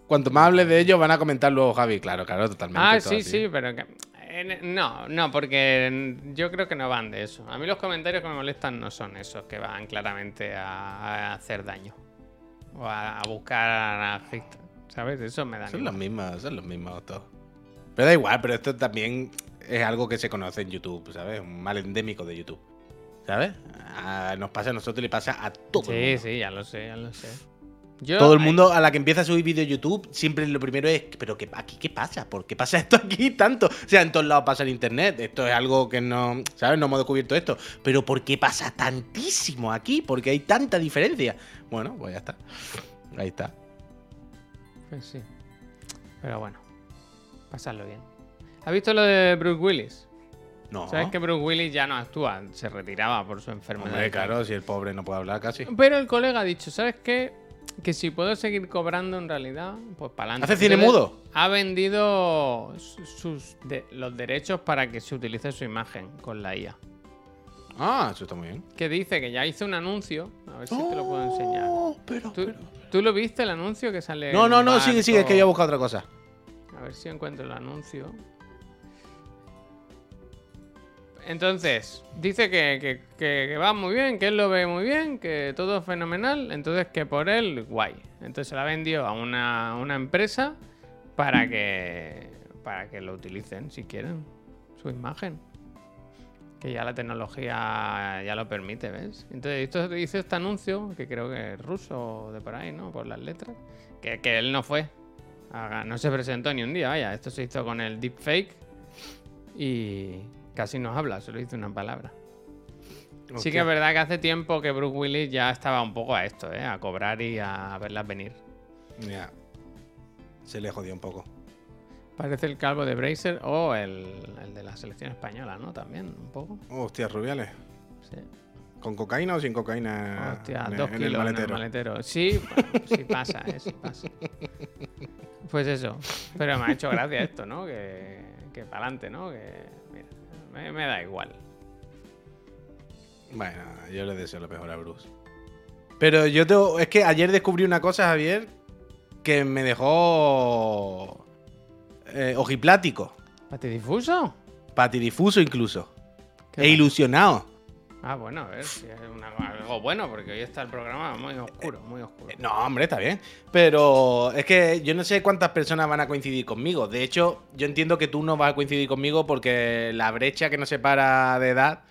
Speaker 2: Cuanto más hables de ello, van a comentar luego Javi. Claro, claro, totalmente.
Speaker 1: Ah, sí,
Speaker 2: así.
Speaker 1: sí, pero que... No, no, porque yo creo que no van de eso. A mí los comentarios que me molestan no son esos, que van claramente a, hacer daño. O a, buscar a ¿Sabes? Eso me da
Speaker 2: Son los mismos, son los mismos todos. Pero da igual, pero esto también es algo que se conoce en YouTube, ¿sabes? Un mal endémico de YouTube. ¿Sabes? A- nos pasa a nosotros y le pasa a todo el
Speaker 1: Sí,
Speaker 2: mundo.
Speaker 1: sí, ya lo sé, ya lo sé. Yo,
Speaker 2: Todo el mundo a la que empieza a subir vídeo YouTube, siempre lo primero es, pero qué, aquí qué pasa? ¿Por qué pasa esto aquí tanto? O sea, en todos lados pasa en internet, esto es algo que no, ¿sabes? No hemos descubierto esto. Pero ¿por qué pasa tantísimo aquí? Porque hay tanta diferencia. Bueno, pues ya está. Ahí está.
Speaker 1: Pues sí. Pero bueno, pasarlo bien. ¿Has visto lo de Bruce Willis?
Speaker 2: No.
Speaker 1: ¿Sabes que Bruce Willis ya no actúa? Se retiraba por su enfermedad.
Speaker 2: Hombre, claro, si el pobre no puede hablar casi.
Speaker 1: Pero el colega ha dicho, ¿sabes qué? Que si puedo seguir cobrando en realidad, pues para adelante.
Speaker 2: ¿Hace cine mudo?
Speaker 1: Ha vendido su- sus de- los derechos para que se utilice su imagen con la IA.
Speaker 2: Ah, eso está muy bien.
Speaker 1: que dice que ya hizo un anuncio. A ver si te lo puedo enseñar.
Speaker 2: Oh, pero,
Speaker 1: ¿Tú,
Speaker 2: pero-
Speaker 1: tú lo viste el anuncio que sale?
Speaker 2: No, no, no, sigue, sigue, es que yo he buscado otra cosa.
Speaker 1: A ver si encuentro el anuncio. Entonces, dice que, va muy bien, que él lo ve muy bien, que todo es fenomenal, entonces que por él, guay. Entonces se la vendió a una, empresa para que, para que lo utilicen, si quieren, su imagen. Que ya la tecnología ya lo permite, ¿ves? Entonces esto hizo este anuncio, que creo que es ruso de por ahí, ¿no? Por las letras. Que, que él no fue. No se presentó ni un día, vaya. Esto se hizo con el deepfake y casi no habla, solo dice una palabra. Sí que es verdad que hace tiempo que Brooke Willis ya estaba un poco a esto, ¿eh? A cobrar y a verlas venir.
Speaker 2: Ya. Se le jodió un poco.
Speaker 1: Parece el calvo de Bracer o el, el de la selección española, ¿no? También, un poco.
Speaker 2: Hostia, Rubiales.
Speaker 1: Sí.
Speaker 2: ¿Con cocaína o sin cocaína?
Speaker 1: Hostia,
Speaker 2: en,
Speaker 1: dos
Speaker 2: en
Speaker 1: kilos
Speaker 2: el maletero.
Speaker 1: en el maletero. Sí, bueno, sí pasa, ¿eh? Sí pasa. Pues eso. Pero me ha hecho gracia esto, ¿no? Que, que para adelante, ¿no? Que, me, me da igual.
Speaker 2: Bueno, yo le deseo lo mejor a Bruce. Pero yo tengo. Es que ayer descubrí una cosa, Javier, que me dejó. eh, ojiplático.
Speaker 1: ¿Patidifuso?
Speaker 2: Patidifuso incluso.
Speaker 1: ¿Qué
Speaker 2: E ilusionado.
Speaker 1: Ah, bueno, a ver si es una- algo bueno, porque hoy está el programa muy oscuro, muy oscuro.
Speaker 2: No, hombre, está bien. Pero es que yo no sé cuántas personas van a coincidir conmigo. De hecho, yo entiendo que tú no vas a coincidir conmigo porque la brecha que nos separa de edad,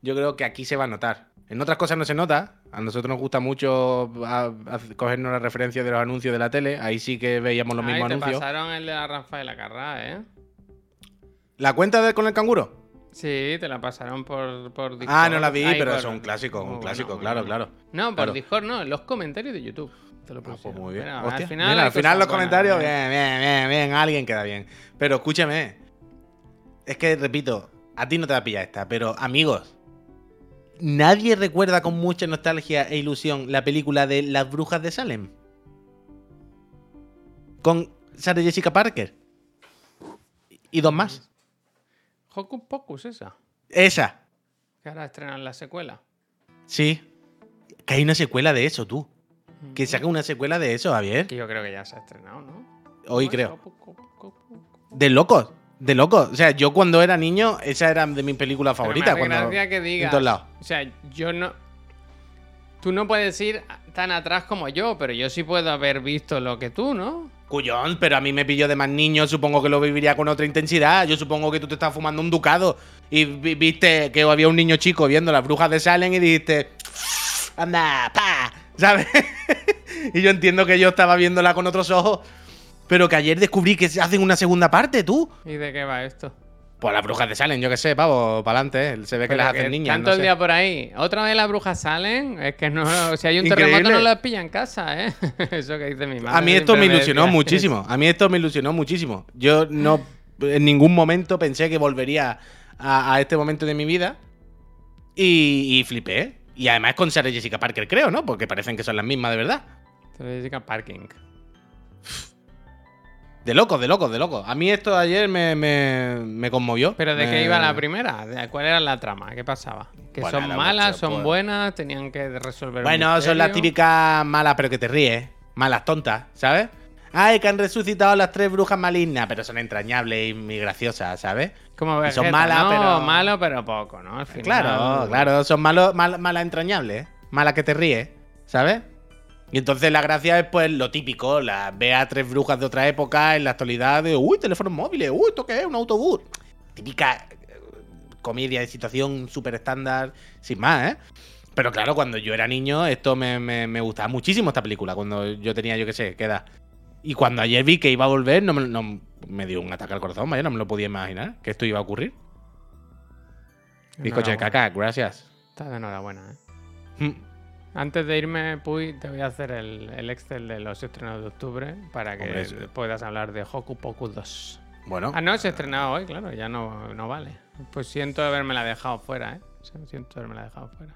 Speaker 2: yo creo que aquí se va a notar. En otras cosas no se nota. A nosotros nos gusta mucho a- a- cogernos la referencia de los anuncios de la tele. Ahí sí que veíamos los
Speaker 1: Ay,
Speaker 2: mismos
Speaker 1: te
Speaker 2: anuncios.
Speaker 1: pasaron el de la Rafaela Carrá, ¿eh?
Speaker 2: ¿La cuenta de con el canguro?
Speaker 1: Sí, te la pasaron por, por Discord.
Speaker 2: Ah, no la vi,
Speaker 1: Ay,
Speaker 2: pero
Speaker 1: por-
Speaker 2: es un clásico, un clásico, claro, claro.
Speaker 1: No, por
Speaker 2: Claro.
Speaker 1: Discord no, en los comentarios de YouTube. Te lo
Speaker 2: Ah, pues muy bien. Hostia,
Speaker 1: al final,
Speaker 2: mira, al final los
Speaker 1: buenas,
Speaker 2: comentarios,
Speaker 1: ¿eh?
Speaker 2: bien, bien, bien, bien, alguien queda bien. Pero escúchame, es que repito, a ti no te va a pillar esta, pero amigos, nadie recuerda con mucha nostalgia e ilusión la película de Las Brujas de Salem. Con Sarah Jessica Parker. Y dos más.
Speaker 1: Hocus Pocus esa.
Speaker 2: Esa,
Speaker 1: Que ahora estrenan la secuela.
Speaker 2: sí. Que hay una secuela de eso, tú. Que saca una secuela de eso, Javier.
Speaker 1: Que yo creo que ya se ha estrenado, ¿no?
Speaker 2: Hoy creo.
Speaker 1: Hocus.
Speaker 2: De locos, de locos. O sea, yo cuando era niño, esa era de mis películas
Speaker 1: Pero me
Speaker 2: favoritas.
Speaker 1: hace
Speaker 2: Cuando...
Speaker 1: que
Speaker 2: en
Speaker 1: digas.
Speaker 2: todos lados.
Speaker 1: O sea, yo no. Tú no puedes ir tan atrás como yo, pero yo sí puedo haber visto lo que tú, ¿no?
Speaker 2: Cuyón, pero a mí me pilló de más niño, supongo que lo viviría con otra intensidad. Yo supongo que tú te estás fumando un ducado y vi- viste que había un niño chico viendo las brujas de Salem y dijiste, anda, pa, ¿sabes? y yo entiendo que yo estaba viéndola con otros ojos, pero que ayer descubrí que se hacen una segunda parte, tú.
Speaker 1: ¿Y de qué va esto?
Speaker 2: Pues las brujas de Salem, yo qué sé, pavo, para adelante, se ve que
Speaker 1: Pero
Speaker 2: las
Speaker 1: que
Speaker 2: hacen niñas.
Speaker 1: Tanto
Speaker 2: no
Speaker 1: el
Speaker 2: sé.
Speaker 1: día por ahí. Otra vez las brujas salen. Es que no. Si hay un
Speaker 2: Increíble.
Speaker 1: terremoto, no las pilla en casa, ¿eh? Eso que dice mi madre.
Speaker 2: A mí esto me ilusionó muchísimo. A mí esto me ilusionó muchísimo. Yo no en ningún momento pensé que volvería a, a este momento de mi vida. Y, y flipé. Y además con Sarah Jessica Parker, creo, ¿no? Porque parecen que son las mismas de verdad.
Speaker 1: Jessica Parking.
Speaker 2: De locos, de locos, de locos. A mí esto de ayer me, me- me conmovió.
Speaker 1: ¿Pero de
Speaker 2: Me-
Speaker 1: qué iba la primera? ¿De ¿Cuál era la trama? ¿Qué pasaba? ¿Que
Speaker 2: Bueno,
Speaker 1: son malas, son
Speaker 2: pues.
Speaker 1: buenas? ¿Tenían que resolver un
Speaker 2: Bueno, son las típicas malas, pero que te ríes. Malas tontas, ¿sabes? Ay, que han resucitado las tres brujas malignas, pero son entrañables y muy graciosas, ¿sabes?
Speaker 1: Como
Speaker 2: Y son malas,
Speaker 1: ¿no?
Speaker 2: pero-
Speaker 1: Malo, pero poco, ¿no? Al final.
Speaker 2: Claro, claro, son malos, mal- malas entrañables, malas que te ríes, ¿sabes? Y entonces la gracia es pues lo típico, la ve a tres brujas de otra época en la actualidad de, uy, teléfonos móviles, uy, ¿esto qué es? Un autobús. Típica eh, comedia de situación súper estándar, sin más, ¿eh? Pero claro, cuando yo era niño, esto me, me- me gustaba muchísimo esta película, cuando yo tenía, yo qué sé, qué edad. Y cuando ayer vi que iba a volver, no me, no- me dio un ataque al corazón, vaya, no me lo podía imaginar que esto iba a ocurrir. Bizcocho de caca, gracias.
Speaker 1: Está de enhorabuena, ¿eh?
Speaker 2: Mm.
Speaker 1: Antes de irme, Puy, te voy a hacer el, el Excel de los estrenos de octubre para que
Speaker 2: Hombre, sí.
Speaker 1: puedas hablar de Hoku Poku 2.
Speaker 2: Bueno,
Speaker 1: Ah, no, se ha estrenado hoy, claro, ya no, no vale. Pues siento haberme la dejado fuera, ¿eh? Siento haberme la dejado fuera.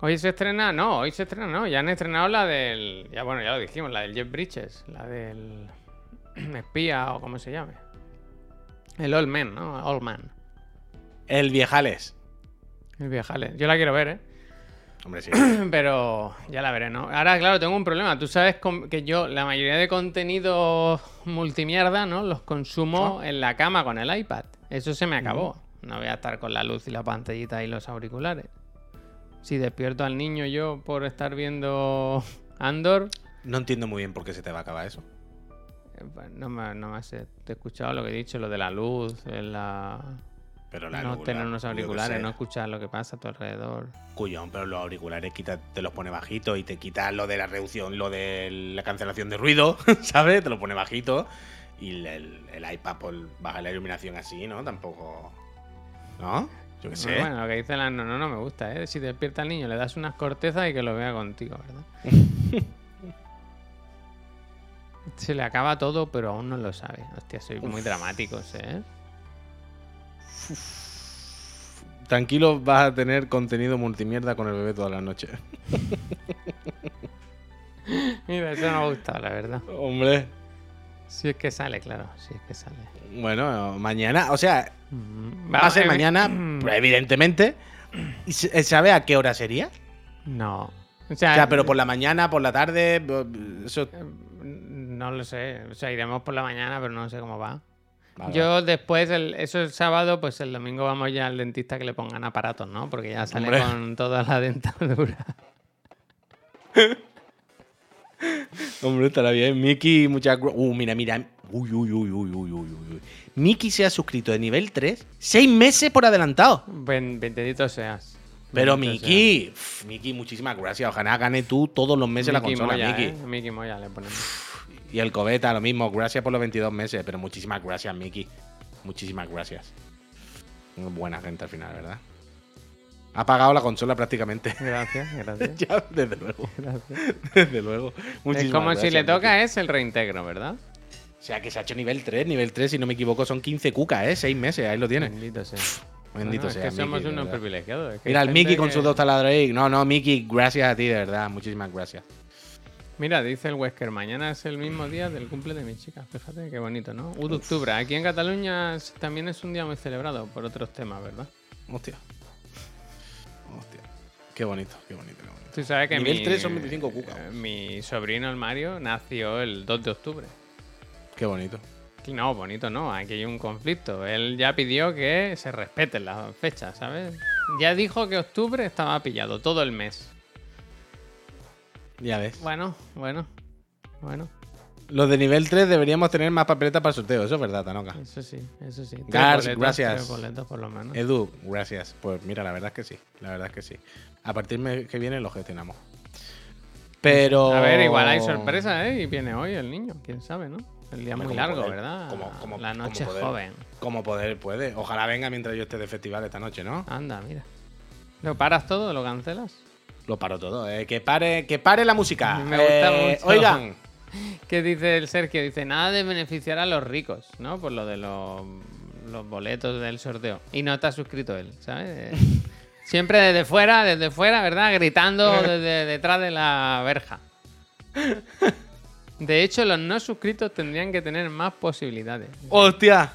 Speaker 1: Hoy se estrena, no, hoy se estrena, no, ya han estrenado la del, ya bueno, ya lo dijimos, la del Jeff Bridges, la del espía o como se llame. El Old Man, ¿no? Old Man.
Speaker 2: el Viejales.
Speaker 1: El viajales. Yo la quiero ver, ¿eh?
Speaker 2: Hombre, sí.
Speaker 1: Pero ya la veré, ¿no? Ahora, claro, tengo un problema. Tú sabes que yo la mayoría de contenidos multimierda, ¿no? Los consumo en la cama con el iPad. Eso se me acabó. No voy a estar con la luz y la pantallita y los auriculares. Si despierto al niño yo por estar viendo Andor,
Speaker 2: No entiendo muy bien por qué se te va a acabar eso.
Speaker 1: eh, pues no me, no me sé. Te he escuchado lo que he dicho, lo de la luz, en la...
Speaker 2: Pero la
Speaker 1: no tener unos auriculares, no escuchar lo que pasa a tu alrededor.
Speaker 2: Cuyón, pero los auriculares quita, te los pone bajito y te quita lo de la reducción, lo de la cancelación de ruido, ¿sabes? Te lo pone bajito. Y el, el- el iPad pues, baja la iluminación así, ¿no? Tampoco. ¿No? Yo qué sé.
Speaker 1: Bueno, lo que dice la no, no, no me gusta, ¿eh? Si despierta al niño, le das unas cortezas y que lo vea contigo, ¿verdad? Se le acaba todo, pero aún no lo sabe. Hostia, soy muy dramáticos, ¿eh?
Speaker 2: Tranquilo, vas a tener contenido multimierda con el bebé toda la noche.
Speaker 1: Mira, eso no me ha gustado, la verdad.
Speaker 2: Hombre.
Speaker 1: Si es que sale, claro, si es que sale.
Speaker 2: Bueno, mañana, o sea,
Speaker 1: Mm,
Speaker 2: va a ser
Speaker 1: eh,
Speaker 2: mañana,
Speaker 1: mm,
Speaker 2: pues, evidentemente. ¿Y se- ¿Sabe a qué hora sería?
Speaker 1: No. O
Speaker 2: O
Speaker 1: sea,
Speaker 2: pero por la mañana, por la tarde, eso...
Speaker 1: eh, No lo sé. O sea, iremos por la mañana, pero no sé cómo va.
Speaker 2: Vale,
Speaker 1: Yo después, el- eso es sábado, pues el domingo vamos ya al dentista que le pongan aparatos, ¿no? Porque ya sale
Speaker 2: Hombre.
Speaker 1: con toda la dentadura.
Speaker 2: Hombre, estará bien. Mickey, muchas gra- Uh, mira, mira. Uy, uy, uy, uy, uy, uy, uy. Mickey se ha suscrito de nivel 3 seis meses por adelantado.
Speaker 1: Ben, bendito seas.
Speaker 2: Pero
Speaker 1: Bendito
Speaker 2: Mickey, uf, Mickey, muchísimas gracias. Ojalá gane tú todos los meses
Speaker 1: seas.
Speaker 2: la
Speaker 1: Mickey
Speaker 2: consola,
Speaker 1: Moya,
Speaker 2: Mickey.
Speaker 1: ¿eh? Mickey Moya le ponemos.
Speaker 2: Y el Cobeta, lo mismo. Gracias por los 22 meses, pero muchísimas gracias, Mickey. Muchísimas gracias. Buena gente al final, ¿verdad? Ha pagado la consola prácticamente.
Speaker 1: Gracias, gracias.
Speaker 2: ya, desde luego.
Speaker 1: gracias.
Speaker 2: Desde luego.
Speaker 1: Es como si le
Speaker 2: Mickey.
Speaker 1: toca es el reintegro, ¿verdad?
Speaker 2: O sea, que se ha hecho nivel 3. Nivel 3, si no me equivoco, son 15 cucas, ¿eh? 6 meses, ahí lo tienes.
Speaker 1: Bendito sea.
Speaker 2: Bendito
Speaker 1: Bueno,
Speaker 2: sea.
Speaker 1: Es que somos
Speaker 2: Mickey,
Speaker 1: unos privilegiados. es que
Speaker 2: Mira, el Mickey con
Speaker 1: que-
Speaker 2: sus dos taladros ahí. No, no, Mickey, gracias a ti, de verdad. Muchísimas gracias.
Speaker 1: Mira, dice el Wesker, mañana es el mismo día del cumple de mi chica. Fíjate qué bonito, ¿no? 1 de octubre. Aquí en Cataluña también es un día muy celebrado por otros temas, ¿verdad?
Speaker 2: Hostia. Hostia. Qué bonito, qué bonito, qué bonito.
Speaker 1: Tú sabes que
Speaker 2: Nivel
Speaker 1: mi,
Speaker 2: 3 son 25 cucas.
Speaker 1: eh, mi sobrino, el Mario, nació el 2 de octubre.
Speaker 2: Qué bonito.
Speaker 1: No, bonito no, aquí hay un conflicto. Él ya pidió que se respeten las fechas, ¿sabes? Ya dijo que octubre estaba pillado todo el mes.
Speaker 2: Ya ves.
Speaker 1: Bueno, bueno, bueno,
Speaker 2: Los de nivel 3 deberíamos tener más papeletas para el sorteo. Eso es verdad, Tanoka.
Speaker 1: eso sí, eso sí.
Speaker 2: Gars, gracias.
Speaker 1: tres boletos por lo menos.
Speaker 2: Edu, gracias. Pues mira, la verdad es que sí. La verdad es que sí. A partir mes que viene lo gestionamos. Pero.
Speaker 1: A ver, igual hay sorpresa, ¿eh? Y viene hoy el niño, quién sabe, ¿no? El día
Speaker 2: Hombre,
Speaker 1: muy
Speaker 2: ¿cómo
Speaker 1: largo,
Speaker 2: poder?
Speaker 1: ¿verdad?
Speaker 2: ¿Cómo- cómo-
Speaker 1: La noche
Speaker 2: poder?
Speaker 1: joven.
Speaker 2: Como poder puede. Ojalá venga mientras yo esté de festival esta noche, ¿no?
Speaker 1: Anda, mira. ¿Lo paras todo? ¿Lo cancelas?
Speaker 2: Lo paro todo. eh. Que pare, que pare la música.
Speaker 1: Me gusta
Speaker 2: Eh,
Speaker 1: mucho.
Speaker 2: Oigan,
Speaker 1: ¿Qué dice el Sergio? Dice, nada de beneficiar a los ricos, ¿no? Por lo de los, los boletos del sorteo. Y no está suscrito él, ¿sabes? Eh, Siempre desde fuera, desde fuera, ¿verdad? Gritando desde detrás de la verja. De hecho, los no suscritos tendrían que tener más posibilidades.
Speaker 2: hostia.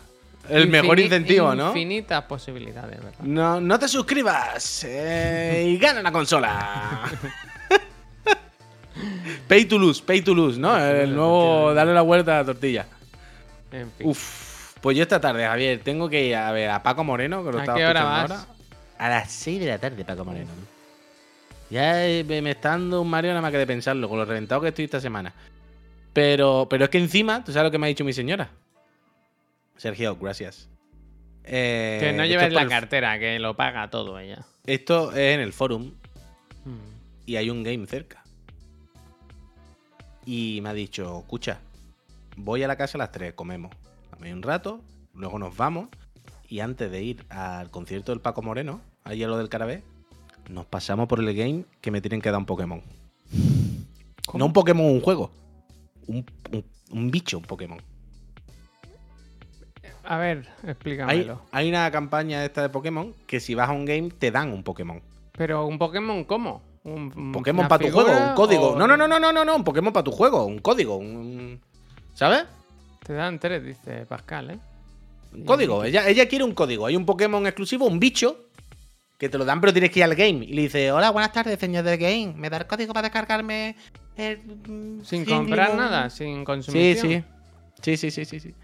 Speaker 2: El mejor incentivo, ¿no?
Speaker 1: Infinitas posibilidades, ¿verdad?
Speaker 2: No, no te suscribas eh, y gana la consola. pay to lose, pay to lose, ¿no? El nuevo, darle la vuelta a la tortilla.
Speaker 1: En fin.
Speaker 2: Uf, pues yo esta tarde, Javier, tengo que ir a ver a Paco Moreno, que lo
Speaker 1: ¿A
Speaker 2: estaba
Speaker 1: qué hora vas?
Speaker 2: ahora. A las 6 de la tarde, Paco Moreno. Ya eh, me me está dando un Mario nada más que de pensarlo, con lo reventado que estoy esta semana. Pero, pero es que encima, ¿tú sabes lo que me ha dicho mi señora? Sergio, gracias. Eh,
Speaker 1: que no
Speaker 2: esto
Speaker 1: lleves
Speaker 2: es
Speaker 1: la
Speaker 2: el-
Speaker 1: cartera, que lo paga todo ella.
Speaker 2: Esto es en el forum
Speaker 1: Mm.
Speaker 2: y hay un game cerca. Y me ha dicho, escucha, voy a la casa a las 3, comemos. Dame un rato, luego nos vamos. Y antes de ir al concierto del Paco Moreno, ahí a lo del Carabé, nos pasamos por el game que me tienen que dar un Pokémon. No un Pokémon, un juego. Un, un- un bicho, un Pokémon.
Speaker 1: A ver, explícamelo.
Speaker 2: hay una campaña esta de Pokémon que si vas a un game te dan un Pokémon.
Speaker 1: Pero un Pokémon, ¿cómo? ¿Un, un-
Speaker 2: Pokémon para tu juego, un código.
Speaker 1: o-
Speaker 2: No, no, no, no, no, no, no, un Pokémon para tu juego, un código, un... ¿Sabes?
Speaker 1: Te dan tres, dice Pascal, ¿eh?
Speaker 2: Un código. Ella, ella quiere un código. Hay un Pokémon exclusivo, un bicho, que te lo dan, pero tienes que ir al game. Y le dices, hola, buenas tardes, señor del game. ¿Me da el código para descargarme el, mm,
Speaker 1: Sin comprar
Speaker 2: Moon?"
Speaker 1: nada, sin
Speaker 2: Sí,
Speaker 1: consumición.
Speaker 2: sí. Sí, sí, sí, sí, sí.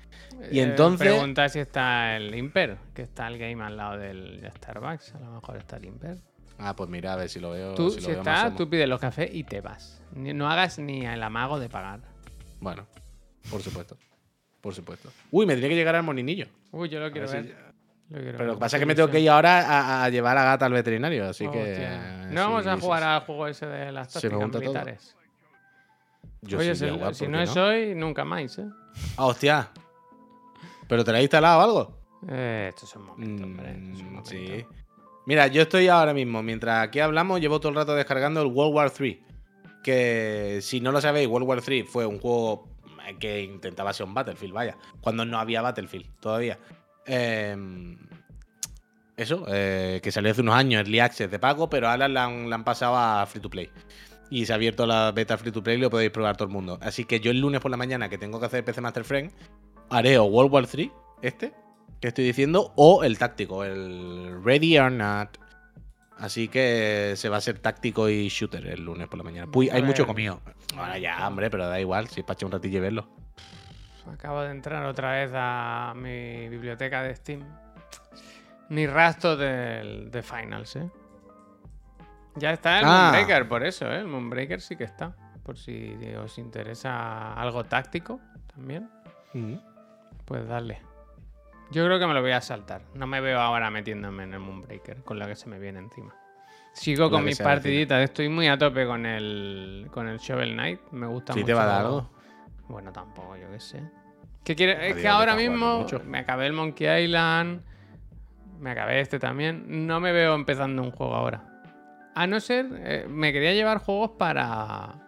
Speaker 2: Y
Speaker 1: Eh,
Speaker 2: entonces.
Speaker 1: Pregunta si está el Imper, que está el game al lado del Starbucks. A lo mejor está el Imper.
Speaker 2: Ah, pues mira, a ver si lo veo.
Speaker 1: Tú,
Speaker 2: si
Speaker 1: si,
Speaker 2: lo veo más
Speaker 1: está,
Speaker 2: asomo.
Speaker 1: tú pides los cafés y te vas. No hagas ni el amago de pagar.
Speaker 2: Bueno, por supuesto. Por supuesto. Uy, me tiene que llegar al moninillo.
Speaker 1: Uy, yo lo quiero
Speaker 2: ver si-
Speaker 1: ver. Lo quiero
Speaker 2: Pero lo que pasa es que me tengo que ir ahora a, a llevar a gata al veterinario, así que.
Speaker 1: Hostia.
Speaker 2: eh,
Speaker 1: No vamos a jugar al juego ese de las tácticas militares.
Speaker 2: Yo
Speaker 1: Oye, si, si
Speaker 2: ¿por
Speaker 1: no
Speaker 2: qué
Speaker 1: es hoy, nunca más, ¿eh?
Speaker 2: Ah, hostia. ¿Pero te la has instalado o algo?
Speaker 1: Eh, momentos, hombre. estos son
Speaker 2: Mm,
Speaker 1: momentos.
Speaker 2: sí. Mira, yo estoy ahora mismo, mientras aquí hablamos, llevo todo el rato descargando el World War 3. Que si no lo sabéis, World War 3 fue un juego que intentaba ser un Battlefield, vaya. Cuando no había Battlefield todavía. Eh, eso, eh, que salió hace unos años, Early Access de pago, pero ahora la han, la han pasado a Free to Play. Y se ha abierto la beta Free to Play y lo podéis probar todo el mundo. Así que yo el lunes por la mañana, que tengo que hacer PC Master Friend, haré o World War 3, este, que estoy diciendo, o el táctico, el Ready or Not. Así que se va a ser táctico y shooter el lunes por la mañana. Puy, hay mucho comido. Bueno, ya, hombre, pero da igual, si es para echar un ratillo y verlo.
Speaker 1: Acabo de entrar otra vez a mi biblioteca de Steam. Ni rastro del, de Finals, ¿eh? Ya está el
Speaker 2: Ah.
Speaker 1: Moonbreaker, por eso, ¿eh? El Moonbreaker sí que está. Por si os interesa algo táctico también, pues dale. Yo creo que me lo voy a saltar. No me veo ahora metiéndome en el Moonbreaker con lo que se me viene encima. Sigo
Speaker 2: La
Speaker 1: con mis partiditas. Estoy muy a tope con el, con el Shovel Knight. Me gusta
Speaker 2: ¿Sí
Speaker 1: mucho.
Speaker 2: te va a dar algo?
Speaker 1: Bueno, tampoco, yo qué sé. ¿Qué quiere? Es que ahora mismo me acabé el Monkey Island. Me acabé este también. No me veo empezando un juego ahora. A no ser. eh, me quería llevar juegos para.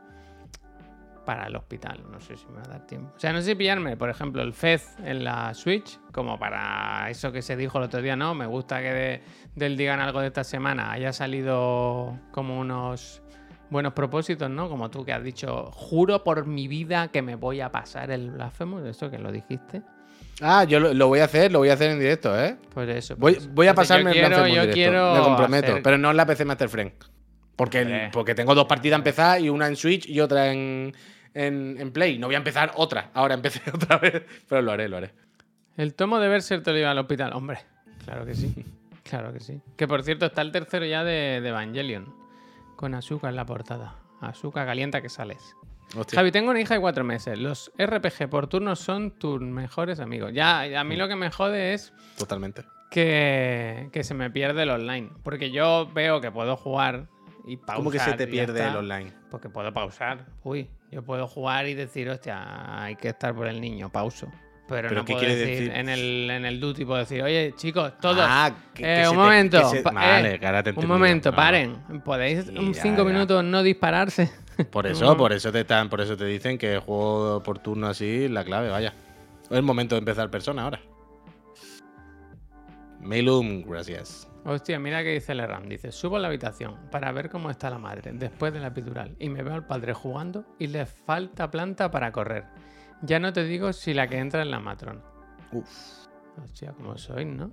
Speaker 1: Para el hospital. No sé si me va a dar tiempo. O sea, no sé si pillarme, por ejemplo, el Fez en la Switch. Como para eso que se dijo el otro día, ¿no? Me gusta que de- del Digan algo de esta semana haya salido como unos buenos propósitos, ¿no? Como tú que has dicho, juro por mi vida que me voy a pasar el Blasphemous, eso que lo dijiste.
Speaker 2: Ah, yo lo, lo voy a hacer, lo voy a hacer en directo, ¿eh?
Speaker 1: Pues eso.
Speaker 2: Voy, voy a pasarme
Speaker 1: yo
Speaker 2: el
Speaker 1: quiero, yo
Speaker 2: directo,
Speaker 1: quiero
Speaker 2: me comprometo,
Speaker 1: hacer-
Speaker 2: pero no en la PC Master Friend. Porque tengo dos partidas empezadas y una en Switch y otra en, en, en Play. No voy a empezar otra. Ahora empecé otra vez. Pero lo haré, lo haré.
Speaker 1: El tomo de Berserk te lo lleva al hospital. Hombre, claro que sí. Claro que sí. Que por cierto, está el tercero ya de, de Evangelion. Con Asuka en la portada. Asuka calienta que sales.
Speaker 2: Hostia.
Speaker 1: Javi, tengo una hija de cuatro meses. Los RPG por turnos son tus mejores amigos. Ya, a
Speaker 2: Mm.
Speaker 1: mí lo que me jode es
Speaker 2: Totalmente.
Speaker 1: que, que se me pierde el online. Porque yo veo que puedo jugar y pausar.
Speaker 2: ¿Cómo que se te pierde
Speaker 1: está.
Speaker 2: el online?
Speaker 1: Porque puedo pausar. Uy, yo puedo jugar y decir, hostia, hay que estar por el niño, pauso. Pero,
Speaker 2: ¿Pero
Speaker 1: no
Speaker 2: qué
Speaker 1: puedo decir,
Speaker 2: decir?
Speaker 1: en el en el duty puedo decir, oye, chicos, todos.
Speaker 2: Ah, que- que
Speaker 1: eh, un
Speaker 2: te-
Speaker 1: momento.
Speaker 2: que se-
Speaker 1: pa-
Speaker 2: Vale,
Speaker 1: eh,
Speaker 2: que ahora te
Speaker 1: un momento, paren. ¿Podéis
Speaker 2: Sí,
Speaker 1: un
Speaker 2: ya,
Speaker 1: cinco
Speaker 2: ya.
Speaker 1: minutos no dispararse?
Speaker 2: Por eso, por eso te están, por eso te dicen que el juego por turno así la clave, vaya. Es el momento de empezar persona ahora. Mailum, gracias.
Speaker 1: Hostia, mira que dice Leram. Dice, subo a la habitación para ver cómo está la madre después de la epidural y me veo al padre jugando y le falta planta para correr. Ya no te digo si la que entra en la matrona.
Speaker 2: Uf,
Speaker 1: Hostia, como sois, ¿no?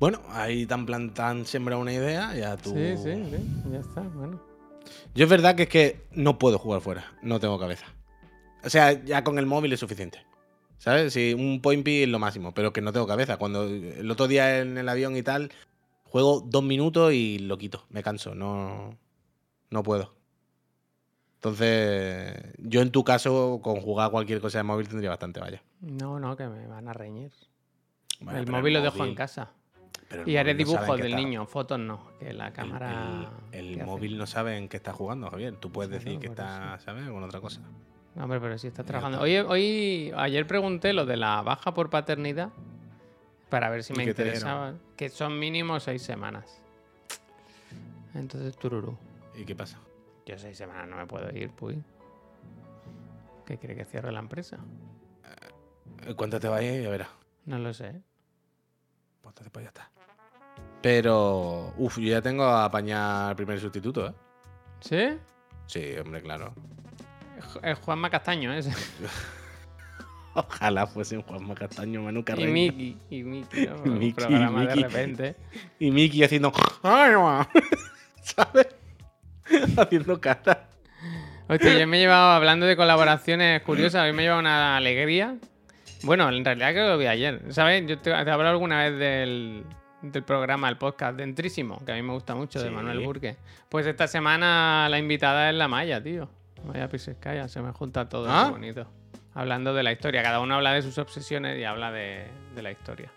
Speaker 2: Bueno, ahí tan plan tan sembrado una idea, ya tú.
Speaker 1: Sí, sí, sí, ya está, bueno.
Speaker 2: Yo es verdad que es que no puedo jugar fuera, no tengo cabeza. O sea, ya con el móvil es suficiente. ¿Sabes? Sí, un point P es lo máximo, pero que no tengo cabeza. Cuando el otro día en el avión y tal, juego dos minutos y lo quito, me canso, no, no puedo. Entonces, yo en tu caso, con jugar cualquier cosa de móvil tendría bastante, vaya.
Speaker 1: No, no, que me van a reñir.
Speaker 2: Bueno,
Speaker 1: el móvil lo dejo en casa.
Speaker 2: pero
Speaker 1: Y haré
Speaker 2: no
Speaker 1: dibujos del
Speaker 2: está-
Speaker 1: niño, fotos no, que la cámara...
Speaker 2: El, el
Speaker 1: ¿qué hace?
Speaker 2: móvil no sabe en qué está jugando, Javier. Tú puedes decir que está, ¿sabes? Con otra cosa.
Speaker 1: Hombre, pero si estás trabajando. Oye, hoy, ayer pregunté lo de la baja por paternidad para ver si
Speaker 2: ¿Y
Speaker 1: me interesaba. Que son mínimo seis semanas. Entonces, tururú.
Speaker 2: ¿Y qué pasa?
Speaker 1: Yo seis semanas no me puedo ir, pues. ¿Qué quiere que cierre la empresa?
Speaker 2: Eh, ¿Cuánto te va a ir? Ya verás.
Speaker 1: No lo sé.
Speaker 2: Pues entonces, pues ya está. Pero, uff, yo ya tengo a apañar el primer sustituto, ¿eh?
Speaker 1: ¿Sí?
Speaker 2: Sí, hombre, claro.
Speaker 1: Es Juanma Castaño ese.
Speaker 2: Ojalá fuese un Juanma Castaño, Manu
Speaker 1: Y
Speaker 2: Carreño.
Speaker 1: Miki, y Miki, ¿no?
Speaker 2: Y
Speaker 1: Un
Speaker 2: Miki,
Speaker 1: programa
Speaker 2: y
Speaker 1: de repente.
Speaker 2: Y Miki haciendo. ¿Sabes? haciendo cara.
Speaker 1: Hostia, yo me he llevado, hablando de colaboraciones curiosas, a mí me he llevado una alegría. Bueno, en realidad creo que lo vi ayer. ¿Sabes? Yo te, te he hablado alguna vez del, del programa, el podcast de Entrísimo, que a mí me gusta mucho, de. Manuel Burque. Pues esta semana la invitada es la Maya, tío. Maya Pisescaya, se me junta todo,
Speaker 2: Ah.
Speaker 1: bonito. Hablando de la historia, cada uno habla de sus obsesiones y habla de, de la historia.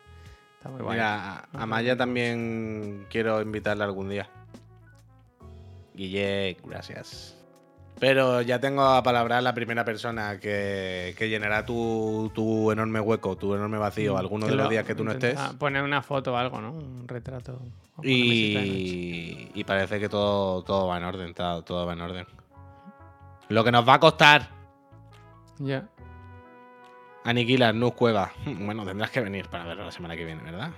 Speaker 1: Está muy guay.
Speaker 2: Mira, a- Maya también quiero invitarla algún día. Guille, gracias. Pero ya tengo a palabrar la primera persona que, que llenará tu, tu enorme hueco, tu enorme vacío, alguno de
Speaker 1: Mm.
Speaker 2: Los
Speaker 1: lo-
Speaker 2: días que tú no estés.
Speaker 1: Poner una foto o algo, ¿no? Un retrato.
Speaker 2: Y, y parece que todo, todo va en orden, todo, todo va en orden. Lo que nos va a costar
Speaker 1: Ya.
Speaker 2: aniquilar Nus Cueva. Bueno, tendrás que venir para verlo la semana que viene, ¿verdad?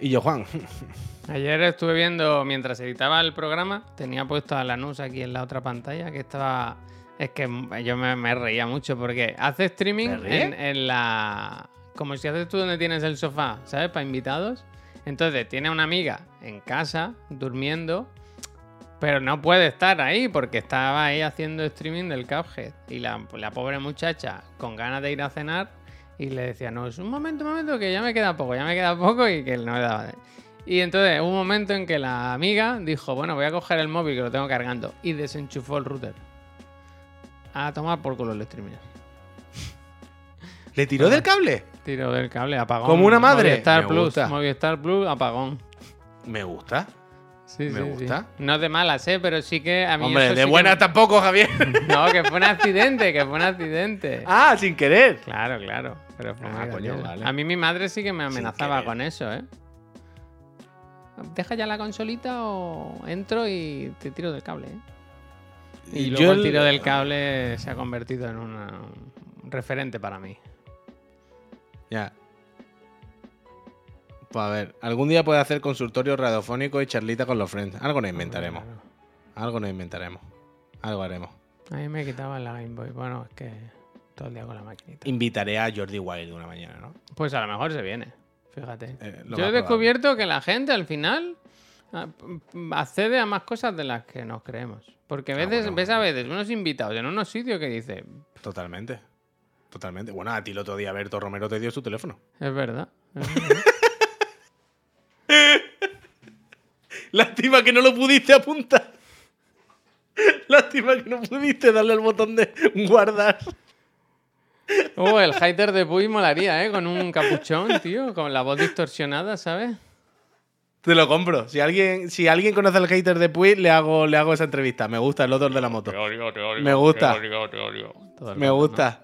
Speaker 2: Y yo, Juan.
Speaker 1: Ayer estuve viendo, mientras editaba el programa, tenía puesto a Lanús aquí en la otra pantalla, que estaba... Es que yo me, me reía mucho porque hace streaming en, en la... Como si haces tú donde tienes el sofá, ¿sabes? Para invitados. Entonces tiene una amiga en casa, durmiendo, pero no puede estar ahí porque estaba ahí haciendo streaming del Cuphead. Y la, la pobre muchacha, con ganas de ir a cenar, y le decía, no, es un momento, un momento, que ya me queda poco, ya me queda poco y que no me daba. de- Y entonces hubo un momento en que la amiga dijo, bueno, voy a coger el móvil que lo tengo cargando y desenchufó el router. A tomar por culo el streaming.
Speaker 2: ¿Le tiró del cable?
Speaker 1: Tiro del cable, apagón.
Speaker 2: Como una madre.
Speaker 1: Movistar
Speaker 2: Me
Speaker 1: Plus,
Speaker 2: gusta.
Speaker 1: Movistar Plus, apagón.
Speaker 2: Me gusta.
Speaker 1: Sí,
Speaker 2: Me
Speaker 1: sí, sí.
Speaker 2: gusta.
Speaker 1: No de malas, ¿eh? Pero sí que a mí
Speaker 2: Hombre,
Speaker 1: eso
Speaker 2: de
Speaker 1: sí que
Speaker 2: buenas
Speaker 1: me-
Speaker 2: tampoco, Javier.
Speaker 1: No, que fue un accidente, que fue un accidente.
Speaker 2: ah, sin querer.
Speaker 1: Claro, claro. Pero fue
Speaker 2: Ah, coño, vale.
Speaker 1: A mí mi madre sí que me amenazaba con eso, ¿eh? Deja ya la consolita o entro y te tiro del cable, ¿eh? Y
Speaker 2: Yo
Speaker 1: luego el
Speaker 2: el-
Speaker 1: tiro del cable se ha convertido en una- un referente para mí.
Speaker 2: Ya. Pues a ver, algún día puede hacer consultorio radiofónico y charlita con los friends. Algo nos inventaremos. Algo nos inventaremos. Algo haremos.
Speaker 1: A mí me quitaban la Game Boy. Bueno, es que todo el día con la maquinita.
Speaker 2: Invitaré a Jordi Wild una mañana, ¿no?
Speaker 1: Pues a lo mejor se viene, fíjate.
Speaker 2: Eh,
Speaker 1: Yo he descubierto que la gente al final p- accede a más cosas de las que nos creemos. Porque a
Speaker 2: Ah,
Speaker 1: veces
Speaker 2: bueno.
Speaker 1: ves a veces unos invitados en unos sitios que dices,
Speaker 2: Totalmente. Totalmente. Bueno, a ti el otro día Berto Romero te dio su teléfono.
Speaker 1: es verdad. es verdad".
Speaker 2: Lástima que no lo pudiste apuntar. Lástima que no pudiste darle al botón de guardar.
Speaker 1: Oh, el hater de Puy molaría, ¿eh? Con un capuchón, tío, con la voz distorsionada, ¿sabes?
Speaker 2: Te lo compro. Si alguien, si alguien conoce al hater de Puy, le hago, le hago esa entrevista. Me gusta el otro de la moto. Me gusta.
Speaker 1: Todo el
Speaker 2: Me gusta.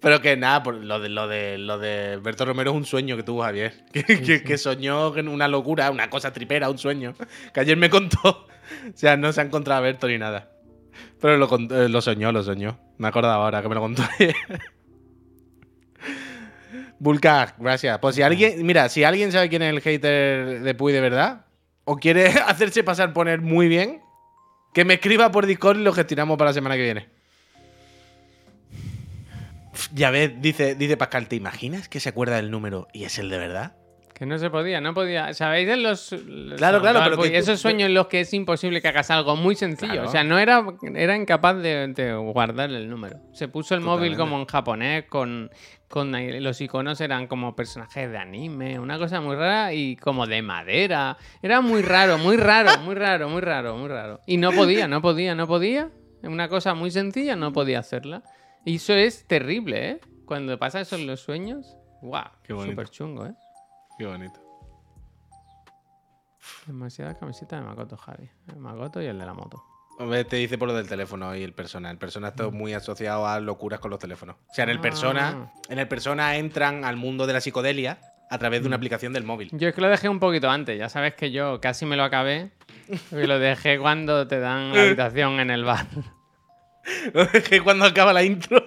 Speaker 2: Pero que nada, por lo de lo de lo de Berto Romero es un suño que tuvo Javier. Que, que- que soñó en una locura, una cosa tripera, un sueño. Que ayer me contó. O sea, no se ha encontrado a Berto ni nada. Pero lo, eh, lo soñó, lo soñó. Me acordaba ahora que me lo contó ayer. Vulcar, gracias. Pues si alguien, mira, si alguien sabe quién es el hater de Puy de verdad, o quiere hacerse pasar poner muy bien, que me escriba por Discord y lo gestionamos para la semana que viene. Ya ves, dice, dice Pascal, ¿te imaginas que se acuerda del número y es el de verdad?
Speaker 1: Que no se podía, no podía. ¿Sabéis de los. los-
Speaker 2: Claro, claro, pero que-
Speaker 1: esos sueños en los que es imposible que hagas algo muy sencillo.
Speaker 2: Claro.
Speaker 1: O sea, no era, era incapaz de, de guardar el número. Se puso el móvil como en japonés, con, con los iconos eran como personajes de anime, una cosa muy rara y como de madera. Era muy raro, muy raro, muy raro, muy raro, muy raro. Y no podía, no podía, no podía. Una cosa muy sencilla, no podía hacerla. Y eso es terrible, ¿eh? Cuando pasa eso en los sueños, ¡guau!
Speaker 2: Qué bonito.
Speaker 1: Súper chungo, ¿eh?
Speaker 2: Qué bonito.
Speaker 1: Demasiadas camisetas de Makoto, Javi. El Makoto y el de la moto.
Speaker 2: Hombre, te dice por lo del teléfono y el persona. El persona está muy asociado a locuras con los teléfonos. O sea, en el
Speaker 1: Ah.
Speaker 2: persona, en el persona entran al mundo de la psicodelia a través de una aplicación del móvil.
Speaker 1: Yo es que lo dejé un poquito antes. Ya sabes que yo casi me lo acabé. Y lo dejé cuando te dan la habitación en el bar.
Speaker 2: Dejé cuando acaba la intro.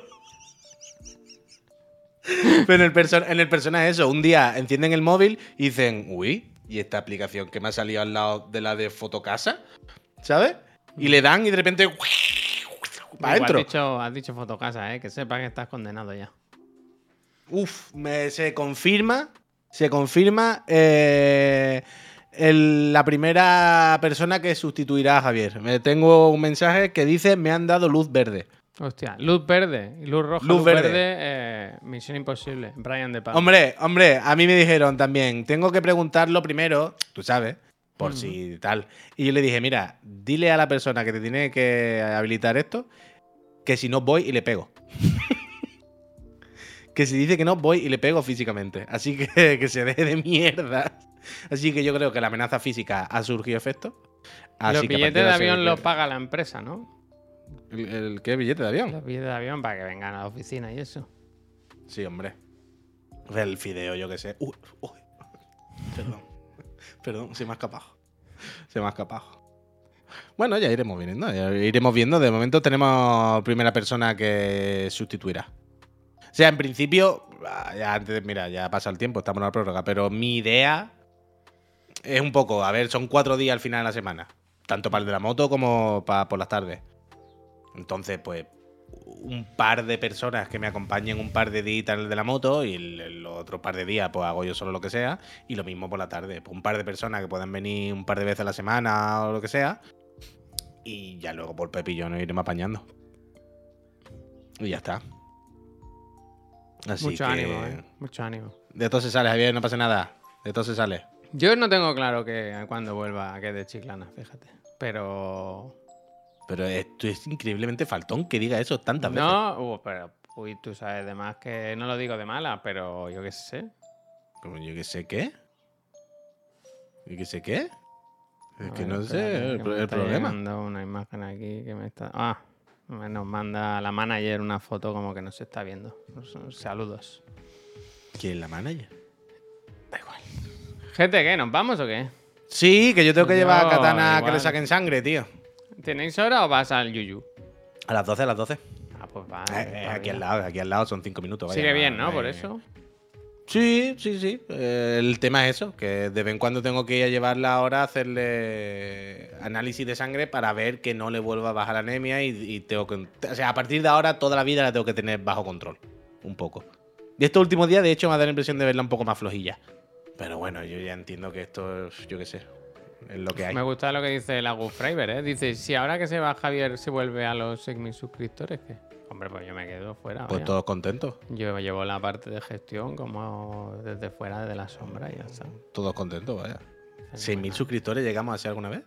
Speaker 2: Pero en el, perso- en el persona es eso. Un día encienden el móvil y dicen, uy, ¿y esta aplicación que me ha salido al lado de la de Fotocasa? ¿Sabes? Y le dan y de repente para
Speaker 1: Igual
Speaker 2: adentro.
Speaker 1: Has dicho, has dicho fotocasa, ¿eh? Que sepa que estás condenado ya.
Speaker 2: Uf, me- se confirma, se confirma eh, el- la primera persona que sustituirá a Javier. Me tengo un mensaje que dice me han dado luz verde.
Speaker 1: Hostia, luz verde luz roja.
Speaker 2: Luz
Speaker 1: Luz,
Speaker 2: verde.
Speaker 1: verde, eh, Misión Imposible. Brian De Palma.
Speaker 2: Hombre, hombre, a mí me dijeron también, tengo que preguntarlo primero, tú sabes, por si tal. Y yo le dije, mira, dile a la persona que te tiene que habilitar esto, que si no voy y le pego. que si dice que no, voy y le pego físicamente. Así que que se deje de mierda. Así que yo creo que la amenaza física ha surgido efecto. Así
Speaker 1: Los billetes de avión los paga la empresa, ¿no?
Speaker 2: ¿El, el qué billete de avión?
Speaker 1: Los billetes de avión para que vengan a la oficina y eso.
Speaker 2: Sí, hombre. El fideo, yo qué sé. Uy, uy. Perdón. Perdón, se me ha escapado. Se me ha escapado. Bueno, ya iremos viendo. Ya iremos viendo. De momento tenemos primera persona que sustituirá. O sea, en principio, ya antes, mira, ya pasa el tiempo, estamos en la prórroga, pero mi idea es un poco, a ver, son cuatro días al final de la semana. Tanto para el de la moto como para por las tardes. Entonces, pues, un par de personas que me acompañen un par de días de la moto y el, el otro par de días pues hago yo solo lo que sea y lo mismo por la tarde. Pues un par de personas que puedan venir un par de veces a la semana o lo que sea y ya luego por Pepillo nos iremos apañando. Y ya está. Así
Speaker 1: Mucho
Speaker 2: que
Speaker 1: ánimo, ¿eh? Mucho ánimo.
Speaker 2: De todo se sale, Javier, no pasa nada. De todo se sale.
Speaker 1: Yo no tengo claro que cuando vuelva que de Chiclana, fíjate. Pero.
Speaker 2: Pero esto es increíblemente faltón que diga eso tantas veces.
Speaker 1: No, uh, pero. Uy, tú sabes de más que no lo digo de mala, pero yo qué sé.
Speaker 2: Como yo que sé qué. ¿Yo que sé qué? Es
Speaker 1: A
Speaker 2: que
Speaker 1: ver,
Speaker 2: no sé el,
Speaker 1: que me
Speaker 2: el
Speaker 1: está
Speaker 2: problema.
Speaker 1: una imagen aquí que me está. Ah, nos manda la manager una foto como que no se está viendo. Saludos.
Speaker 2: ¿Quién es la manager?
Speaker 1: Gente, ¿qué? ¿Nos vamos o qué?
Speaker 2: Sí, que yo tengo que
Speaker 1: Yo
Speaker 2: llevar a Katana a que
Speaker 1: igual.
Speaker 2: le saquen sangre, tío.
Speaker 1: ¿Tenéis hora o vas al Yuyu?
Speaker 2: A las 12, a las 12.
Speaker 1: Ah, pues va.
Speaker 2: Eh, eh, aquí al lado, aquí al lado son 5 minutos. vaya,
Speaker 1: Sigue bien, ¿no?
Speaker 2: eh.
Speaker 1: Por eso.
Speaker 2: Sí, sí, sí. Eh, el tema es eso, que de vez en cuando tengo que ir a llevarla ahora a hacerle análisis de sangre para ver que no le vuelva a bajar la anemia y, y tengo que... O sea, a partir de ahora toda la vida la tengo que tener bajo control. Un poco. Y estos últimos días, de hecho, me ha dado la impresión de verla un poco más flojilla. Pero bueno, yo ya entiendo que esto es, yo qué sé, es lo que hay.
Speaker 1: Me gusta lo que dice el Agus Freiber, ¿eh? Dice, si ahora que se va Javier se vuelve a los 6.000 suscriptores, ¿qué? Hombre, pues yo me quedo fuera.
Speaker 2: Pues
Speaker 1: vaya.
Speaker 2: todos contentos,
Speaker 1: Yo llevo la parte de gestión como desde fuera, desde la sombra y ya está.
Speaker 2: todos contentos, vaya.
Speaker 1: Fenomenal.
Speaker 2: 6.000 suscriptores llegamos a ser alguna vez.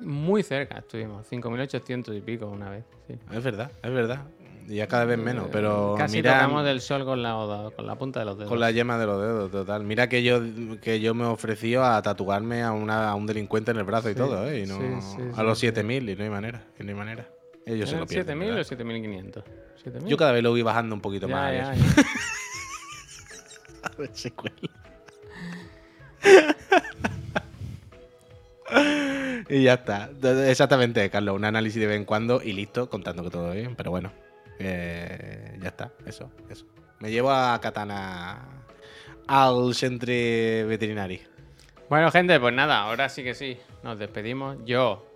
Speaker 1: Muy cerca estuvimos, 5.800 y pico una vez. sí.
Speaker 2: Es verdad, es verdad. Y ya cada vez menos, pero
Speaker 1: Eh, Casi
Speaker 2: mira,
Speaker 1: tocamos del sol con la, con la punta de los dedos.
Speaker 2: con la yema de los dedos, total. Mira que yo que yo me ofrecí a tatuarme a, una- a un delincuente en el brazo y todo, ¿eh? Y no,
Speaker 1: sí, sí,
Speaker 2: a los
Speaker 1: sí.
Speaker 2: 7.000 y no hay manera, y no hay manera. Ellos se
Speaker 1: ¿Eran
Speaker 2: lo pierden.
Speaker 1: 7.000 o
Speaker 2: ¿verdad?
Speaker 1: 7.500? ¿7.000?
Speaker 2: Yo cada vez lo voy bajando un poquito
Speaker 1: Ya,
Speaker 2: más.
Speaker 1: ya,
Speaker 2: Javier.
Speaker 1: ya.
Speaker 2: A ver si cuela. y ya está. Exactamente, Carlos. Un análisis de vez en cuando y listo, contando que todo bien. Pero bueno, eh, ya está. Eso, eso. Me llevo a Katana al centro veterinario.
Speaker 1: Bueno, gente, pues nada, ahora sí que sí, nos despedimos. Yo,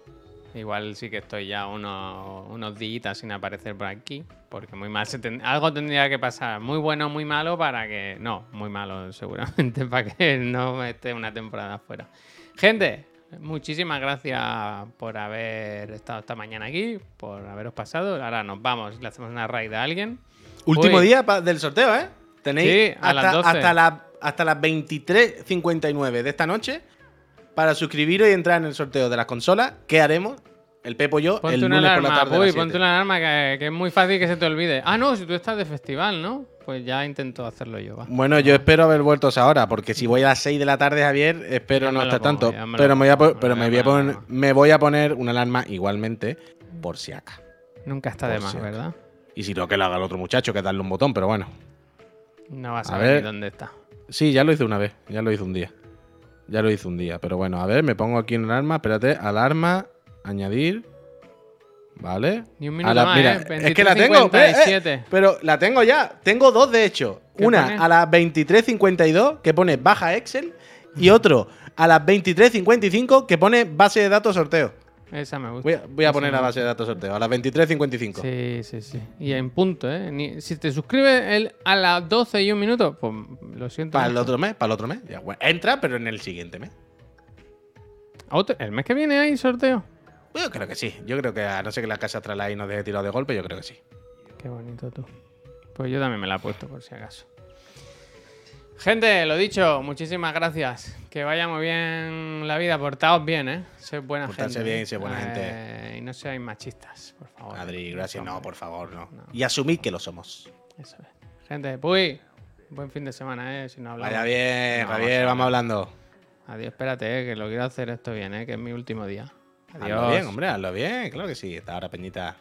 Speaker 1: igual sí que estoy ya unos, unos días sin aparecer por aquí, porque muy mal algo tendría que pasar, muy bueno, muy malo, para que. No, muy malo seguramente, para que no esté una temporada fuera. Gente, muchísimas gracias por haber estado esta mañana aquí, por haberos pasado. Ahora nos vamos, le hacemos una raid a alguien.
Speaker 2: Último
Speaker 1: Uy.
Speaker 2: día del sorteo, ¿eh? Tenéis
Speaker 1: Sí,
Speaker 2: hasta,
Speaker 1: las 12.
Speaker 2: hasta, la- hasta las 23.59 de esta noche para suscribiros y entrar en el sorteo de las consolas. ¿Qué haremos? El Pepo y yo
Speaker 1: Ponte
Speaker 2: el
Speaker 1: una
Speaker 2: lunes por la
Speaker 1: alarma,
Speaker 2: tarde.
Speaker 1: uy, ponte
Speaker 2: 7.
Speaker 1: una alarma que, que es muy fácil que se te olvide. Ah, no, si tú estás de festival, ¿no? Pues ya intento hacerlo yo, va.
Speaker 2: Bueno, yo espero haber vuelto a esa hora, porque si voy a las 6 de la tarde, Javier, espero
Speaker 1: Ya
Speaker 2: no estar
Speaker 1: pongo,
Speaker 2: tanto.
Speaker 1: me
Speaker 2: Pero, me voy, a
Speaker 1: pongo,
Speaker 2: po- pero
Speaker 1: ya
Speaker 2: me,
Speaker 1: me
Speaker 2: voy a
Speaker 1: lo
Speaker 2: poner,
Speaker 1: pongo.
Speaker 2: me voy a poner una alarma igualmente, por si acá.
Speaker 1: Nunca está de más,
Speaker 2: si.
Speaker 1: ¿verdad?
Speaker 2: Y si no, que lo haga el otro muchacho, que darle un botón, pero bueno.
Speaker 1: No vas a,
Speaker 2: A
Speaker 1: ver, ni
Speaker 2: ver.
Speaker 1: dónde está.
Speaker 2: Sí, ya lo hice una vez, ya lo hice un día. Ya lo hice un día, pero bueno, a ver, me pongo aquí una alarma, espérate, alarma, añadir. ¿Vale?
Speaker 1: Ni un minuto
Speaker 2: la-
Speaker 1: más,
Speaker 2: mira,
Speaker 1: ¿eh?
Speaker 2: es que la tengo, eh, eh,
Speaker 1: 23.57.
Speaker 2: pero la tengo ya. Tengo dos, de hecho.
Speaker 1: ¿Qué
Speaker 2: Una
Speaker 1: pone?
Speaker 2: a las 23.52 que pone baja Excel y otro a las 23.55 que pone base de datos sorteo.
Speaker 1: Esa me gusta.
Speaker 2: Voy a, voy a
Speaker 1: Esa
Speaker 2: poner la base de datos sorteo, a las 23.55.
Speaker 1: Sí, sí, sí. Y en punto, ¿eh? Ni- si te suscribes el- a las 12 y un minuto, pues lo siento.
Speaker 2: Para el otro mes, para el otro mes. Ya, bueno, entra, pero en el siguiente mes.
Speaker 1: ¿El mes que viene hay sorteo?
Speaker 2: Yo creo que sí. Yo creo que a no ser que la casa Astralife nos deje tirado de golpe, yo creo que sí.
Speaker 1: Qué bonito tú. Pues yo también me la he puesto por si acaso. Gente, lo dicho, muchísimas gracias. Que vaya muy bien la vida. Portaos bien, ¿eh? Sed buena
Speaker 2: Portarse
Speaker 1: gente.
Speaker 2: bien y sed buena
Speaker 1: Eh, Y no seáis machistas, por favor.
Speaker 2: Adri, gracias. No, por favor, no.
Speaker 1: No.
Speaker 2: Y asumid que lo somos.
Speaker 1: Eso es. Gente, pues, buen fin de semana, ¿eh? Si no hablamos.
Speaker 2: Vaya bien,
Speaker 1: No,
Speaker 2: Javier,
Speaker 1: vamos
Speaker 2: vamos hablando.
Speaker 1: Adiós, espérate, eh, que lo quiero hacer esto bien, ¿eh? Que es mi último día. Adiós.
Speaker 2: Hazlo bien, hombre, hazlo bien. Claro que sí. Hasta ahora, Peñita.